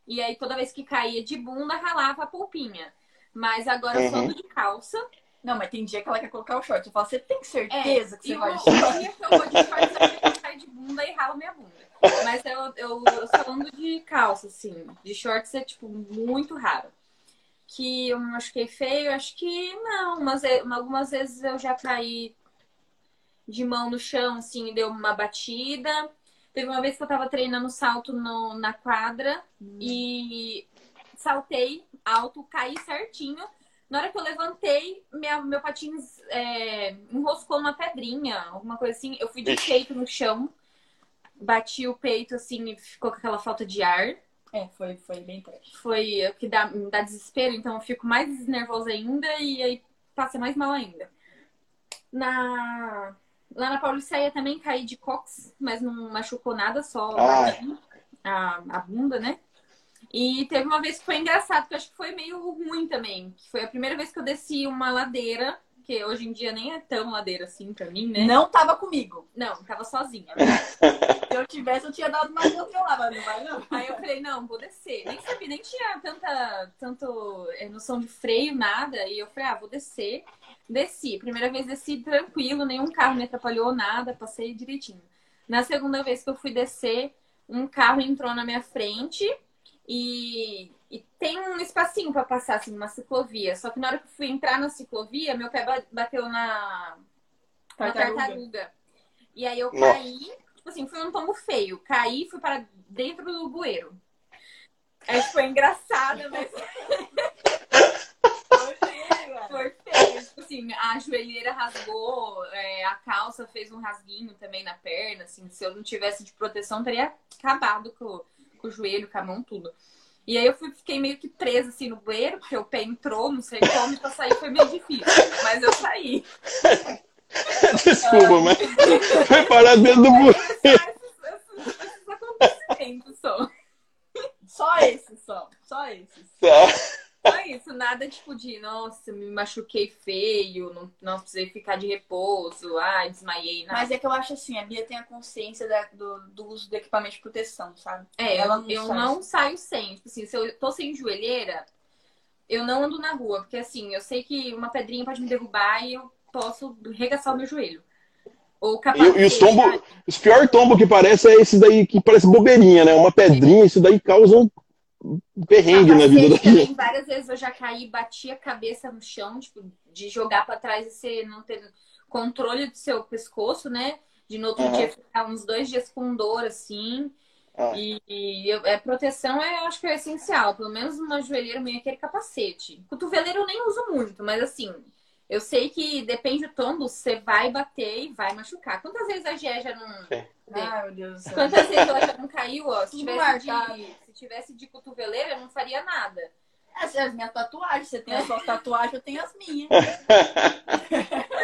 E: E aí toda vez que caía de bunda, ralava a polpinha. Mas agora uhum. eu só ando de calça.
D: Não, mas tem dia que ela quer colocar o short. Eu falo, você tem certeza é, que você vai
E: de short? dia que eu vou de short, eu caio de bunda e ralo minha bunda. Mas eu, eu, eu só ando de calça, assim. De shorts é, tipo, muito raro que eu me machuquei feio, acho que não, mas algumas vezes eu já caí de mão no chão, assim, e deu uma batida. Teve uma vez que eu tava treinando salto no, na quadra hum. e saltei alto, caí certinho. Na hora que eu levantei, minha, meu patins é, enroscou numa pedrinha, alguma coisa assim. Eu fui de peito no chão, bati o peito assim e ficou com aquela falta de ar.
D: É, foi, foi bem trash.
E: Foi o que dá, me dá desespero, então eu fico mais nervosa ainda e aí passa mais mal ainda. Na... Lá na Pauliceia também caí de cox, mas não machucou nada, só a, a bunda, né? E teve uma vez que foi engraçado, que eu acho que foi meio ruim também. Que foi a primeira vez que eu desci uma ladeira que hoje em dia nem é tão ladeira assim pra mim, né?
D: Não tava comigo.
E: Não, tava sozinha. *laughs*
D: Se eu tivesse, eu tinha dado lá, mas não vai não.
E: Aí eu falei, não, vou descer. Nem sabia, nem tinha tanta tanto, é, noção de freio, nada. E eu falei, ah, vou descer. Desci. Primeira vez desci tranquilo, nenhum carro me atrapalhou, nada, passei direitinho. Na segunda vez que eu fui descer, um carro entrou na minha frente e e tem um espacinho para passar, assim, uma ciclovia. Só que na hora que eu fui entrar na ciclovia, meu pé bateu na, tartaruga. na tartaruga. E aí eu caí, tipo assim, foi um tombo feio. Caí, fui para dentro do bueiro. Aí foi engraçado, mas. foi feio. Tipo assim, a joelheira rasgou, é, a calça fez um rasguinho também na perna. Assim, se eu não tivesse de proteção, teria acabado com, com o joelho, com a mão, tudo. E aí eu fui, fiquei meio que presa assim no bueiro, porque o pé entrou, não sei como, pra sair foi meio difícil. Mas eu saí. *laughs*
C: Desculpa, mas foi parar dentro do bueiro.
E: Esses, esses acontecimentos só.
D: Só esses, só. Só esses. Tá.
E: Não é isso, nada tipo de, nossa, me machuquei feio, não, não precisei ficar de repouso, ah, desmaiei. Nada.
D: Mas é que eu acho assim, a Bia tem a consciência da, do, do, uso do equipamento de proteção, sabe?
E: É, Ela não eu sai. não saio sem. Tipo assim, se eu tô sem joelheira, eu não ando na rua, porque assim, eu sei que uma pedrinha pode me derrubar e eu posso regaçar o meu joelho. Ou
C: E,
E: capacete.
C: e os tombos, os pior tombo que parece é esse daí que parece bobeirinha, né? Uma pedrinha, isso daí causa um perrengue na vida da
E: Capacete
C: gente.
E: várias vezes eu já caí, bati a cabeça no chão, tipo, de jogar pra trás e você não ter controle do seu pescoço, né? De no outro
C: Aham.
E: dia ficar uns dois dias com dor, assim.
C: Ah.
E: E, e eu- é, proteção é, eu acho que é essencial. Pelo menos uma joelheira meio aquele capacete. Cotoveleiro eu nem uso muito, mas assim, eu sei que depende do tombo, você vai bater e vai machucar. Quantas vezes a Gé já não.
C: É.
D: Ai, meu Deus do céu.
E: Quantas vezes ela já não caiu, ó? Se tivesse, de, se tivesse de cotoveleira, eu não faria nada.
D: Essas são as minhas tatuagens. Você tem as suas *laughs* tatuagens, eu tenho as minhas. *laughs*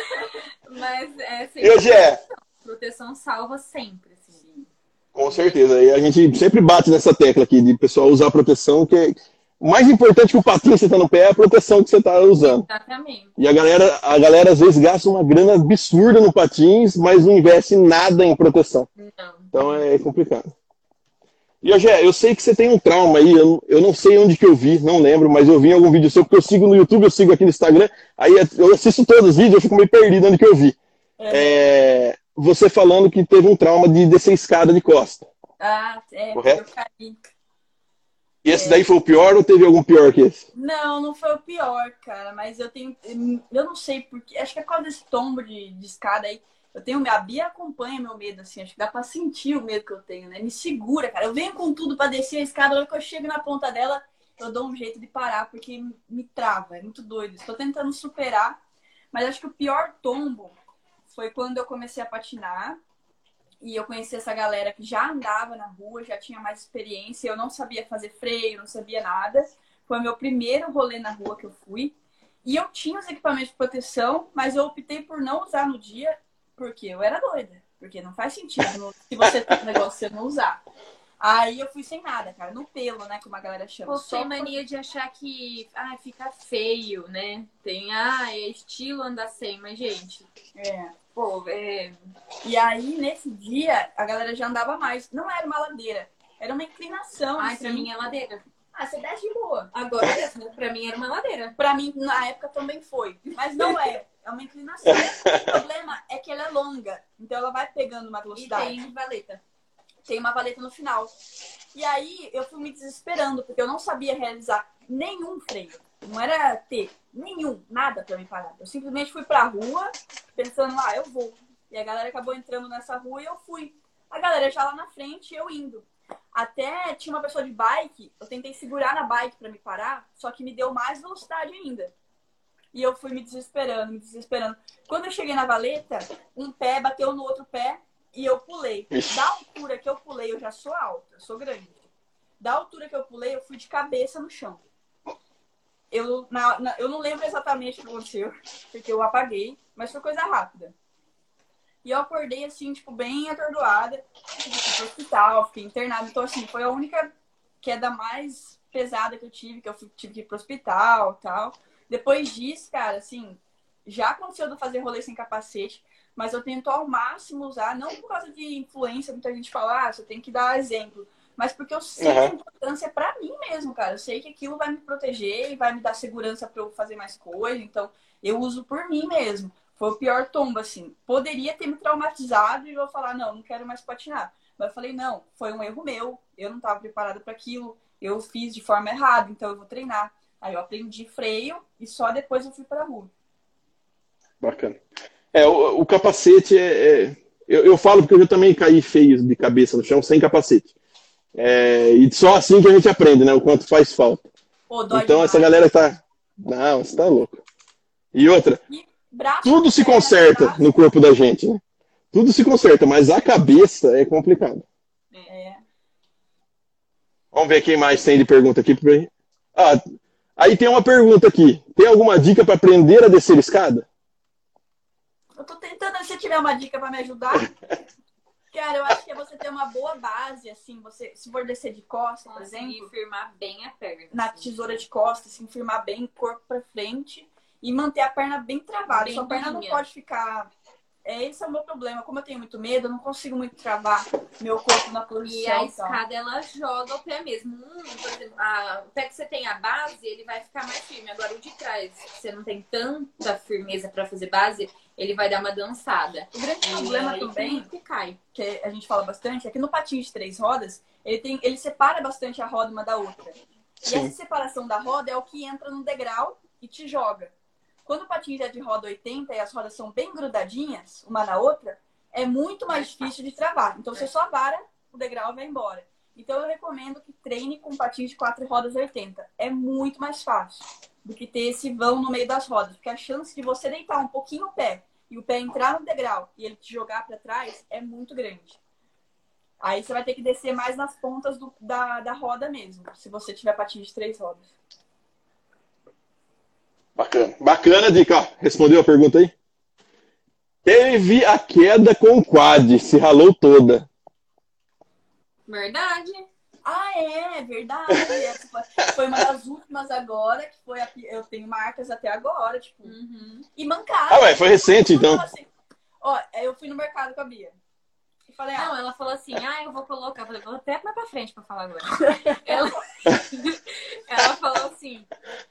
E: Mas é
C: E
E: sempre
C: hoje é,
E: proteção salva sempre, assim.
C: com certeza. E a gente sempre bate nessa tecla aqui de pessoal usar proteção, que é o mais importante que o patinho que você tá no pé é a proteção que você tá usando.
E: Exatamente.
C: E a galera, a galera às vezes gasta uma grana absurda no patins, mas não investe nada em proteção.
E: Não.
C: Então é complicado. E Ogé, eu sei que você tem um trauma aí, eu, eu não sei onde que eu vi, não lembro, mas eu vi em algum vídeo seu, porque eu sigo no YouTube, eu sigo aqui no Instagram, aí eu assisto todos os vídeos, eu fico meio perdido onde que eu vi. É, você falando que teve um trauma de descer escada de costa.
D: Ah, é,
C: Correto?
D: eu caí.
C: E esse daí foi o pior ou teve algum pior que esse?
D: Não, não foi o pior, cara, mas eu tenho. Eu não sei porque. Acho que é por causa desse tombo de, de escada aí. Eu tenho. A Bia acompanha meu medo, assim. Acho que dá pra sentir o medo que eu tenho, né? Me segura, cara. Eu venho com tudo pra descer a escada. Na hora que eu chego na ponta dela, eu dou um jeito de parar, porque me trava. É muito doido. Estou tentando superar. Mas acho que o pior tombo foi quando eu comecei a patinar. E eu conheci essa galera que já andava na rua, já tinha mais experiência. Eu não sabia fazer freio, não sabia nada. Foi meu primeiro rolê na rua que eu fui. E eu tinha os equipamentos de proteção, mas eu optei por não usar no dia, porque eu era doida. Porque não faz sentido *laughs* se você tem um negócio você não usar. Aí eu fui sem nada, cara, no pelo, né, como a galera chama.
E: Pô,
D: Só
E: tem
D: por-
E: mania de achar que ah, fica feio, né? Tem, ah, é estilo andar sem, mas, gente,
D: É.
E: pô, é.
D: E aí, nesse dia, a galera já andava mais. Não era uma ladeira, era uma inclinação.
E: Ai,
D: assim.
E: pra mim é ladeira.
D: Ah, você desce de boa.
E: Agora, pra mim era uma ladeira.
D: Pra mim, na época, também foi. Mas não é. É uma inclinação. o problema é que ela é longa. Então ela vai pegando uma
E: E
D: velocidade.
E: tem valeta.
D: Tem uma valeta no final. E aí eu fui me desesperando, porque eu não sabia realizar nenhum freio. Não era ter nenhum, nada pra me parar. Eu simplesmente fui pra rua, pensando, ah, eu vou. E a galera acabou entrando nessa rua e eu fui. A galera já lá na frente, eu indo. Até tinha uma pessoa de bike, eu tentei segurar na bike pra me parar, só que me deu mais velocidade ainda. E eu fui me desesperando, me desesperando. Quando eu cheguei na valeta, um pé bateu no outro pé e eu pulei. Da altura que eu pulei, eu já sou alta, eu sou grande. Da altura que eu pulei, eu fui de cabeça no chão. Eu, na- na- eu não lembro exatamente o que aconteceu, porque eu apaguei, mas foi coisa rápida. E eu acordei assim, tipo, bem atordoada. Fui pro hospital, fiquei internada. Então, assim, foi a única queda mais pesada que eu tive, que eu fui- tive que ir pro hospital tal. Depois disso, cara, assim, já aconteceu de eu fazer rolê sem capacete, mas eu tento ao máximo usar, não por causa de influência, muita gente fala, ah, você tem que dar exemplo, mas porque eu sei
C: Uhum.
D: a importância pra mim mesmo, cara. Eu sei que aquilo vai me proteger e vai me dar segurança pra eu fazer mais coisa, então eu uso por mim mesmo. Foi o pior tombo, assim. Poderia ter me traumatizado e eu falar, não, não quero mais patinar. Mas eu falei, não, foi um erro meu, eu não estava preparada para aquilo, eu fiz de forma errada, então eu vou treinar. Aí eu aprendi freio e só depois eu fui pra rua.
C: Bacana. É, o, o capacete é. é- eu, eu falo porque eu já também caí feio de cabeça no chão sem capacete. É, e só assim que a gente aprende, né? O quanto faz falta.
D: Pô,
C: então
D: demais.
C: essa galera tá. Não, você tá louco. E outra, tudo se conserta
D: braço.
C: no corpo da gente, né? Tudo se conserta, mas a cabeça é complicado.
D: É.
C: Vamos ver quem mais tem de pergunta aqui. Ah, aí tem uma pergunta aqui. Tem alguma dica para aprender a descer escada?
D: Eu tô tentando, se você tiver uma dica pra me ajudar. *laughs* Cara, eu acho que é você ter uma boa base, assim, você, se for descer de costa, por exemplo,
E: firmar bem a perna.
D: na
E: assim.
D: tesoura de costas, assim, firmar bem o corpo pra frente e manter a perna bem travada.
E: Bem
D: Sua perna não pode ficar. É, esse é o meu problema. Como eu tenho muito medo, eu não consigo muito travar meu corpo na posição.
E: E a escada, ela joga o pé mesmo. Hum, por exemplo, a- o pé que você tem a base, ele vai ficar mais firme. Agora, o de trás, você não tem tanta firmeza pra fazer base, ele vai dar uma dançada.
D: O grande
E: E
D: problema
E: aí
D: também,
E: que cai.
D: que a gente fala bastante, é que no patins de três rodas, ele, tem, ele separa bastante a roda uma da outra. E
C: Sim.
D: essa separação da roda é o que entra no degrau e te joga. Quando o patins é de roda 80 e as rodas são bem grudadinhas, uma na outra, é muito mais difícil de travar. Então você só vara, o degrau vai embora. Então eu recomendo que treine com patins de quatro rodas 80. É muito mais fácil do que ter esse vão no meio das rodas, porque a chance de você deitar um pouquinho o pé e o pé entrar no degrau e ele te jogar para trás é muito grande. Aí você vai ter que descer mais nas pontas do- da, da roda mesmo, se você tiver patins de três rodas.
C: Bacana. Bacana dica. Respondeu a pergunta aí? Teve a queda com o quad, se ralou toda.
E: Verdade.
D: Ah, é, verdade. Essa foi- foi uma das últimas agora, que foi a, eu tenho marcas até agora, tipo,
E: Uhum.
D: e mancada.
C: Ah, ué, foi recente então.
D: Assim, Ó, eu fui no mercado com a Bia. E falei, ah,
E: Não, ela falou assim, ah, eu vou colocar. Eu falei, vou até mais pra frente pra falar agora. *laughs* ela... *laughs* ela falou assim,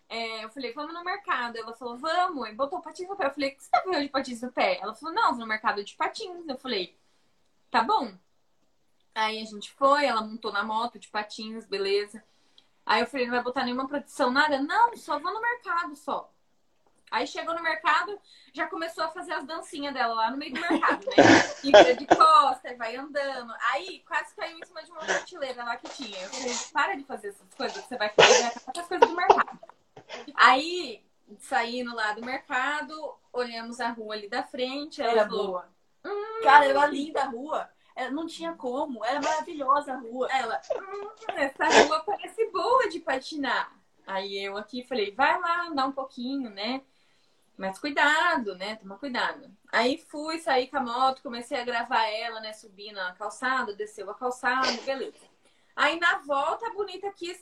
E: é, eu falei, vamos no mercado. Ela falou, vamos. E botou patins no pé. Eu falei, o que você tá vendo de patins no pé? Ela falou, não, vou no mercado de patins. Eu falei, tá bom. Aí a gente foi, ela montou na moto de patins, beleza. Aí eu falei, não vai botar nenhuma proteção, nada? Não, só vou no mercado só. Aí chegou no mercado, já começou a fazer as dancinhas dela lá no meio do mercado, né? *laughs* E vira de costa, vai andando. Aí quase caiu em cima de uma prateleira lá que tinha. Eu falei, para de fazer essas coisas, que você vai fazer essas coisas do mercado. Aí, saindo lá do mercado, olhamos a rua ali da frente, ela
D: era
E: falou,
D: boa. Cara, era linda a rua. Era- Não tinha como, era maravilhosa a rua.
E: Ela, hum, essa rua parece boa de patinar. Aí eu aqui falei, vai lá andar um pouquinho, né? Mas cuidado, né? Toma cuidado. Aí fui, saí com a moto, comecei a gravar ela, né? Subindo a calçada, desceu a calçada, beleza. Aí na volta a bonita quis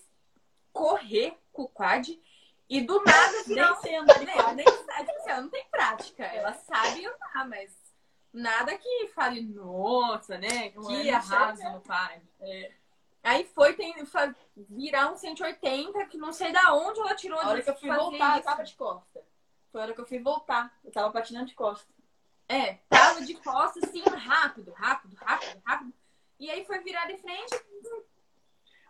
E: correr com o quad e do nada *laughs* virar
D: Nem sei andar de
E: nem,
D: quad.
E: nem sabe, assim, ela não tem prática. Ela sabe andar, mas nada que fale, nossa, né?
D: Não
E: Que
D: é,
E: arraso
D: né?
E: no quad. É. Aí foi tem, virar um 180, que não sei da onde ela tirou
D: A hora que eu fui voltar, eu
E: isso.
D: tava de costa. Foi a hora que eu fui voltar. Eu tava patinando de costa.
E: É, tava de costas, assim, rápido, rápido, rápido, rápido. E aí foi virar de frente,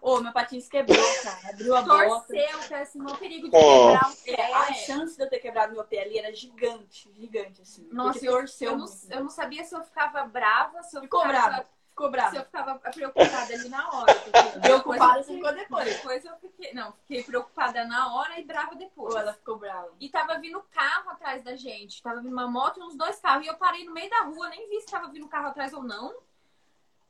D: Ô, meu patins quebrou, cara. Abriu a bota.
E: torceu, que assim, o perigo de
C: Ó.
E: quebrar o
D: É, a
E: pé.
D: chance de eu ter quebrado meu pé ali era gigante, gigante, assim.
E: Nossa, eu,
D: torceu
E: eu, não, eu não sabia se eu ficava brava, se eu
D: Ficou
E: ficava,
D: brava. Ficou
E: se eu ficava preocupada ali na hora. porque *laughs*
D: Preocupada
E: eu
D: ficou depois.
E: Depois eu fiquei, não, fiquei preocupada na hora e brava depois.
D: Ou ela ficou brava.
E: E tava vindo carro atrás da gente. Tava vindo uma moto e uns dois carros. E eu parei no meio da rua, nem vi se tava vindo carro atrás ou não.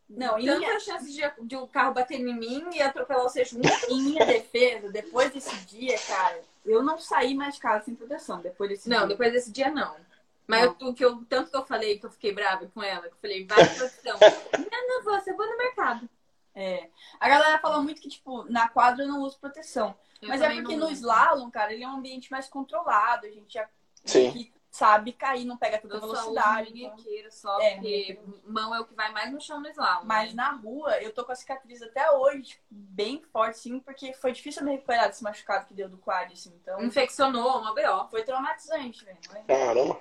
D: Não, em
E: Tanta
D: minha,
E: chance de, de o carro bater em mim e atropelar você junto.
D: em minha defesa, depois desse dia, cara, eu não saí mais de casa sem proteção. Depois desse
E: Não,
D: dia.
E: depois desse dia não. Mas
D: Não.
E: eu, que eu, tanto que eu falei que eu fiquei brava com ela, que eu falei, vai pra *laughs* proteção. não, não vou, você vou no mercado.
D: É. A galera fala muito que, tipo, na quadra eu não uso proteção.
E: Eu
D: Mas é porque no slalom, cara, ele é um ambiente mais controlado. A gente já
C: Sim.
D: Sabe cair, não pega toda
E: só uso
D: velocidade. então.
E: minhoqueiro só,
D: É,
E: porque mão é o que vai mais no chão no slalom.
D: Mas
E: né?
D: na rua, eu tô com a cicatriz até hoje, tipo, bem forte, sim, porque foi difícil eu me recuperar desse machucado que deu do quad, assim. Então,
E: Infeccionou, uma BO.
D: foi traumatizante, velho. Mas-
C: Caramba.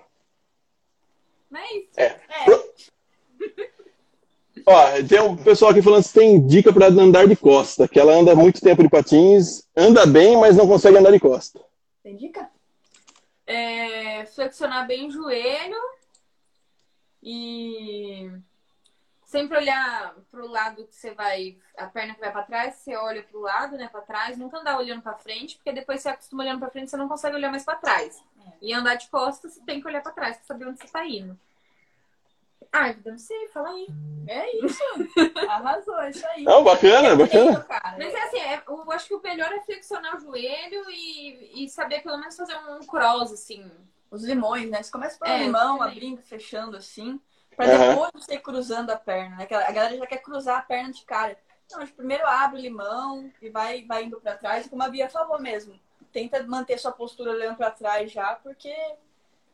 E: Mas é isso.
C: É.
D: É, *laughs*
C: Ó, tem um pessoal aqui falando se tem dica para andar de costa, que ela anda muito tempo de patins, anda bem, mas não consegue andar de costa.
D: tem dica?
E: É, flexionar bem o joelho e sempre olhar pro lado que você vai, a perna que vai pra trás, você olha pro lado, né, para trás, nunca andar olhando pra frente, porque depois você acostuma olhando pra frente, você não consegue olhar mais pra trás. E andar de costas, você tem que olhar pra trás pra saber onde você tá indo. Ah, eu não sei, fala aí.
D: É isso. *laughs* Arrasou, é isso aí.
C: Não, bacana,
D: Eu
C: bacana.
D: cara.
E: Mas é assim, é- eu acho que o melhor é flexionar o joelho e, e saber pelo menos fazer um cross, assim.
D: Os limões, né? Você começa pelo
E: É,
D: limão, abrindo, fechando assim, pra depois você ir cruzando a perna, né? A galera já quer cruzar a perna de cara. Não, mas primeiro abre o limão e vai, vai indo pra trás, e como a Bia falou mesmo. Tenta manter sua postura olhando pra trás já, porque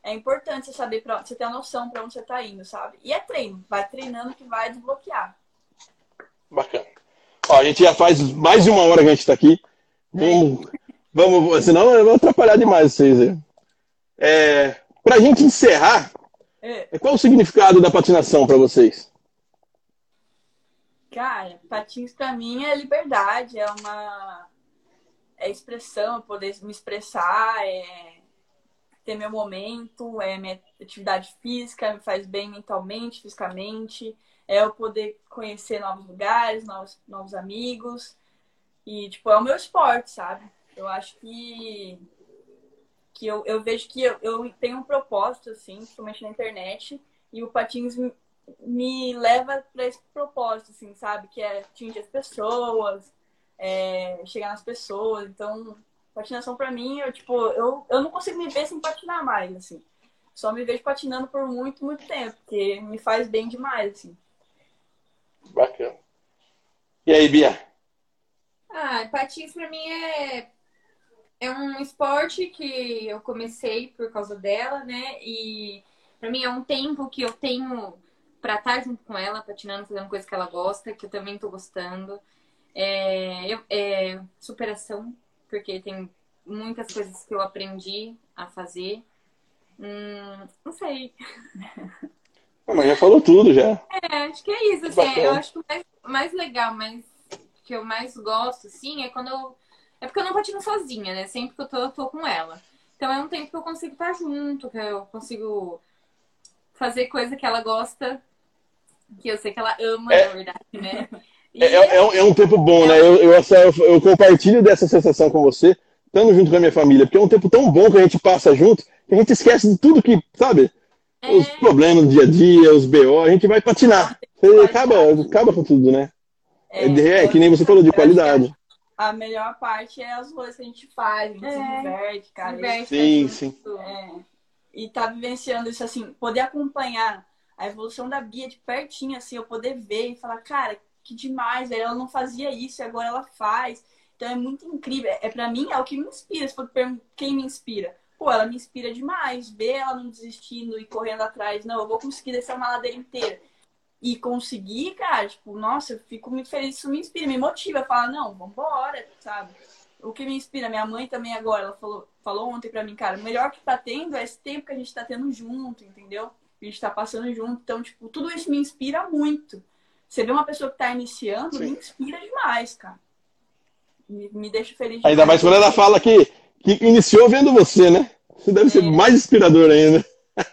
D: é importante você saber pra você ter a noção pra onde você tá indo, sabe? E é treino, vai treinando que vai desbloquear.
C: Bacana. Ó, a gente já faz mais de uma hora que a gente tá aqui. Vamos, vamos senão eu vou atrapalhar demais vocês aí. É, pra gente encerrar,
D: É.
C: Qual o significado da patinação para vocês?
D: Cara, patins pra mim é liberdade, é uma é expressão, poder me expressar, é ter meu momento, é minha atividade física, me faz bem mentalmente, fisicamente, é eu poder conhecer novos lugares, novos, novos amigos. E, tipo, é o meu esporte, sabe? Eu acho que, que eu, eu vejo que eu, eu tenho um propósito, assim, principalmente na internet, e o patins me, leva para esse propósito, assim, sabe? Que é atingir as pessoas, é, chegar nas pessoas. Então, patinação para mim, eu, tipo, eu, eu não consigo me ver sem patinar mais, assim. Só me vejo patinando por muito, muito tempo, porque me faz bem demais, assim.
C: Bacana. E aí, Bia?
E: Ah, patins pra mim é é um esporte que eu comecei por causa dela, né? E pra mim é um tempo que eu tenho pra estar junto com ela, patinando, fazendo coisa que ela gosta, que eu também tô gostando. É, é superação, porque tem muitas coisas que eu aprendi a fazer. Hum, não sei. *laughs*
C: Ah, mas já falou tudo já.
E: É, acho que é isso, assim,
C: Bacana.
E: eu acho que o mais, mais legal, mas que eu mais gosto, assim, é quando eu. É porque eu não patino sozinha, né? Sempre que eu tô, eu tô com ela. Então é um tempo que eu consigo estar junto, que eu consigo fazer coisa que ela gosta, que eu sei que ela ama,
C: É.
E: na verdade, né? E
C: É, é- é um, é um tempo bom, né? Eu, eu, essa- eu- eu compartilho dessa sensação com você, estando junto com a minha família, porque é um tempo tão bom que a gente passa junto, que a gente esquece de tudo que, sabe? Os
E: é,
C: problemas do dia a dia, os BO, a gente vai patinar. Você acaba, acaba com tudo, né? É, é, que nem você falou, de
D: que
C: qualidade.
D: A melhor parte é as coisas que a gente faz, a gente se
E: É.
D: diverte, cara.
E: diverte,
C: Sim,
E: tá
C: sim.
D: É, e tá vivenciando isso assim, poder acompanhar a evolução da Bia de pertinho, assim, eu poder ver e falar, cara, que demais, velho, ela não fazia isso e agora ela faz. Então é muito incrível. É para mim é o que me inspira. Se for quem me inspira, pô, ela me inspira demais. Ver ela não desistindo e correndo atrás, não, eu vou conseguir descer uma ladeira inteira. E conseguir, cara, tipo, nossa, eu fico muito feliz, isso me inspira, me motiva, fala, não, vambora, sabe? O que me inspira, minha mãe também agora, ela falou, falou ontem pra mim, cara, o melhor que tá tendo é esse tempo que a gente tá tendo junto, entendeu? A gente tá passando junto. Então, tipo, tudo isso me inspira muito. Você vê uma pessoa que tá iniciando,
C: Sim.
D: me inspira demais, cara. Me, me deixa feliz
C: Ainda mais quando ela fala que, que iniciou vendo você, né? Isso deve ser
D: É.
C: mais inspirador ainda.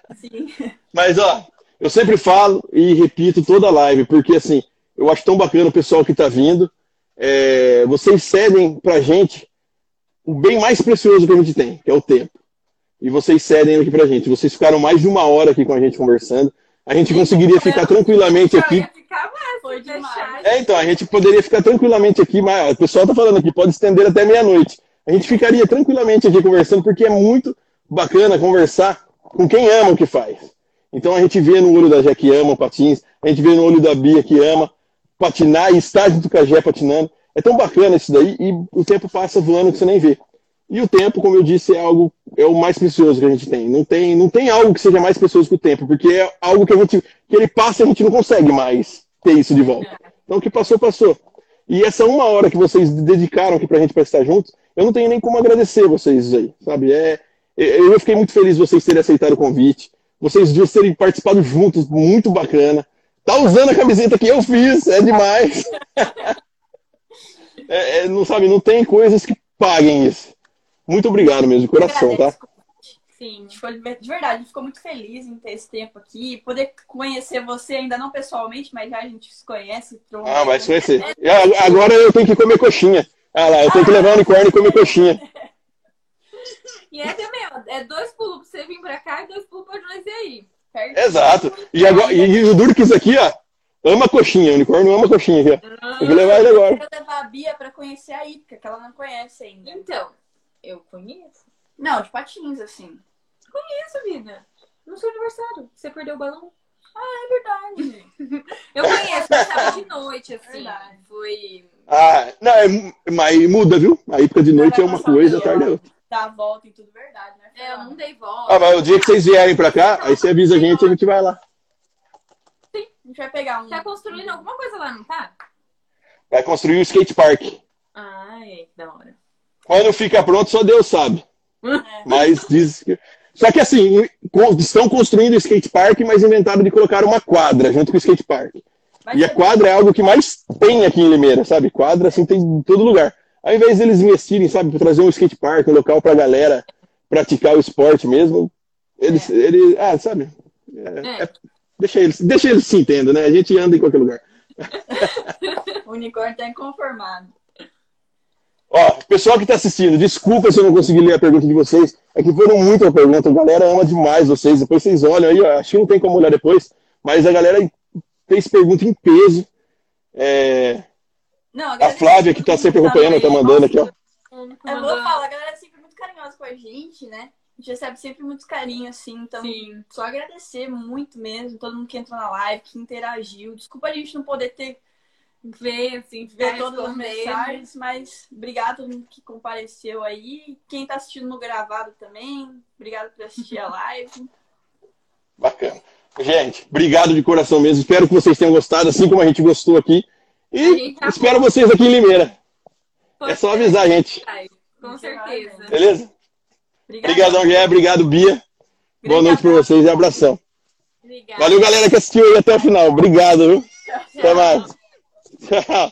D: Assim. *laughs*
C: Mas, ó, eu sempre falo e repito toda live, porque, assim, eu acho tão bacana o pessoal que tá vindo. É, vocês cedem pra gente o bem mais precioso que a gente tem, que é o tempo. E vocês cedem aqui pra gente. Vocês ficaram mais de uma hora aqui com a gente conversando. A gente conseguiria ficar tranquilamente
E: Eu
C: aqui
E: ia ficar
D: Foi demais.
C: É, então, a gente poderia ficar tranquilamente aqui, mas o pessoal tá falando aqui, pode estender até meia-noite. A gente ficaria tranquilamente aqui conversando, porque é muito bacana conversar com quem ama o que faz. Então a gente vê no olho da Jé que ama o patins, a gente vê no olho da Bia que ama patinar e está junto com a Jé patinando. É tão bacana isso daí e o tempo passa voando que você nem vê. E o tempo, como eu disse, é algo é o mais precioso que a gente tem. Não tem, não tem algo que seja mais precioso que o tempo, porque é algo que a gente que ele passa e a gente não consegue mais ter isso de volta. Então o que passou, passou. E essa uma hora que vocês dedicaram aqui pra gente pra estar juntos, eu não tenho nem como agradecer vocês aí, sabe? É, eu fiquei muito feliz vocês terem aceitado o convite, vocês dois terem participado juntos, muito bacana. Tá usando a camiseta que eu fiz, é demais. *laughs* É, é, não sabe, não tem coisas que paguem isso. Muito obrigado mesmo, de coração, tá?
E: Sim.
D: Foi, de verdade, a gente ficou muito feliz em ter esse tempo aqui, poder conhecer você, ainda não pessoalmente, mas já a gente se conhece.
C: Ah, vai se conhecer. Agora eu tenho que comer coxinha. Ah lá, eu tenho que levar o unicórnio e comer coxinha. *laughs*
E: E é também, ó, é dois pulos pra você vir pra cá e dois pulos pra nós ir aí.
D: Certo?
C: Exato. E, agora, e, o duro que isso aqui, ó, ama coxinha. O unicórnio ama coxinha aqui, ó. Tem que levar ele
D: Eu
C: agora.
D: quero levar a Bia pra conhecer a Ípica, que ela não conhece ainda.
E: Então, eu conheço.
D: Não, de patins, assim.
E: Conheço, vida. No seu aniversário. Você perdeu o balão?
D: É verdade.
E: Eu conheço, mas tava de noite, assim.
D: Verdade.
E: Foi.
C: Ah, não, é, mas muda, viu? A época de noite é uma coisa, a tarde é outra.
D: Dá a volta em tudo verdade, né?
E: É, eu não dei volta.
C: Ah, mas o dia que vocês vierem pra cá, aí você avisa a gente e a gente vai lá.
D: A gente vai pegar um.
E: Tá construindo alguma coisa lá, não tá?
C: Vai construir o skate park.
E: Ai, que da hora.
C: Quando fica pronto, só Deus sabe.
D: É.
C: Mas diz que. Só que assim, estão construindo o skate park, mas inventaram de colocar uma quadra junto com o skate park.
D: Vai
C: E a
D: ser-
C: quadra é algo que mais tem aqui em Limeira, sabe? Quadra assim tem em todo lugar. Ao invés deles investirem, sabe, para trazer um skate park, um local pra galera praticar o esporte mesmo, eles, eles ah, sabe? É,
E: É.
C: é- deixa eles, deixa eles se entendam, né? A gente anda em qualquer lugar. *laughs*
D: O unicórnio tá inconformado.
C: Ó, pessoal que tá assistindo, desculpa se eu não consegui ler a pergunta de vocês. É que foram muitas perguntas. A galera ama demais vocês. Depois vocês olham aí, ó, acho que não tem como olhar depois. Mas a galera fez pergunta em peso. É,
D: Não,
C: a
D: galera
C: Flávia, que tá sempre acompanhando, tá mandando aqui, ó.
D: Vou
E: mandou-
D: falar, a galera é sempre muito carinhosa com a gente, né? A gente recebe sempre muito carinho, assim. Então,
E: Sim.
D: só agradecer muito mesmo. Todo mundo que entrou na live, que interagiu. Desculpa a gente não poder ter
E: Ver, assim,
D: ver
E: ficar
D: todas as mensagens, mas obrigado a todo mundo que compareceu aí. Quem tá assistindo no gravado também, obrigado por assistir a live.
C: Bacana. Gente, obrigado de coração mesmo. Espero que vocês tenham gostado, assim como a gente gostou aqui. E
E: amou.
C: espero vocês aqui em Limeira. É só avisar a gente,
E: Com certeza.
C: beleza? Obrigadão, Guilherme. Obrigado, Bia. Boa noite pra vocês e abração.
E: Obrigada.
C: Valeu, galera que assistiu aí até o final. Obrigado, viu? Até mais. *laughs* Yeah.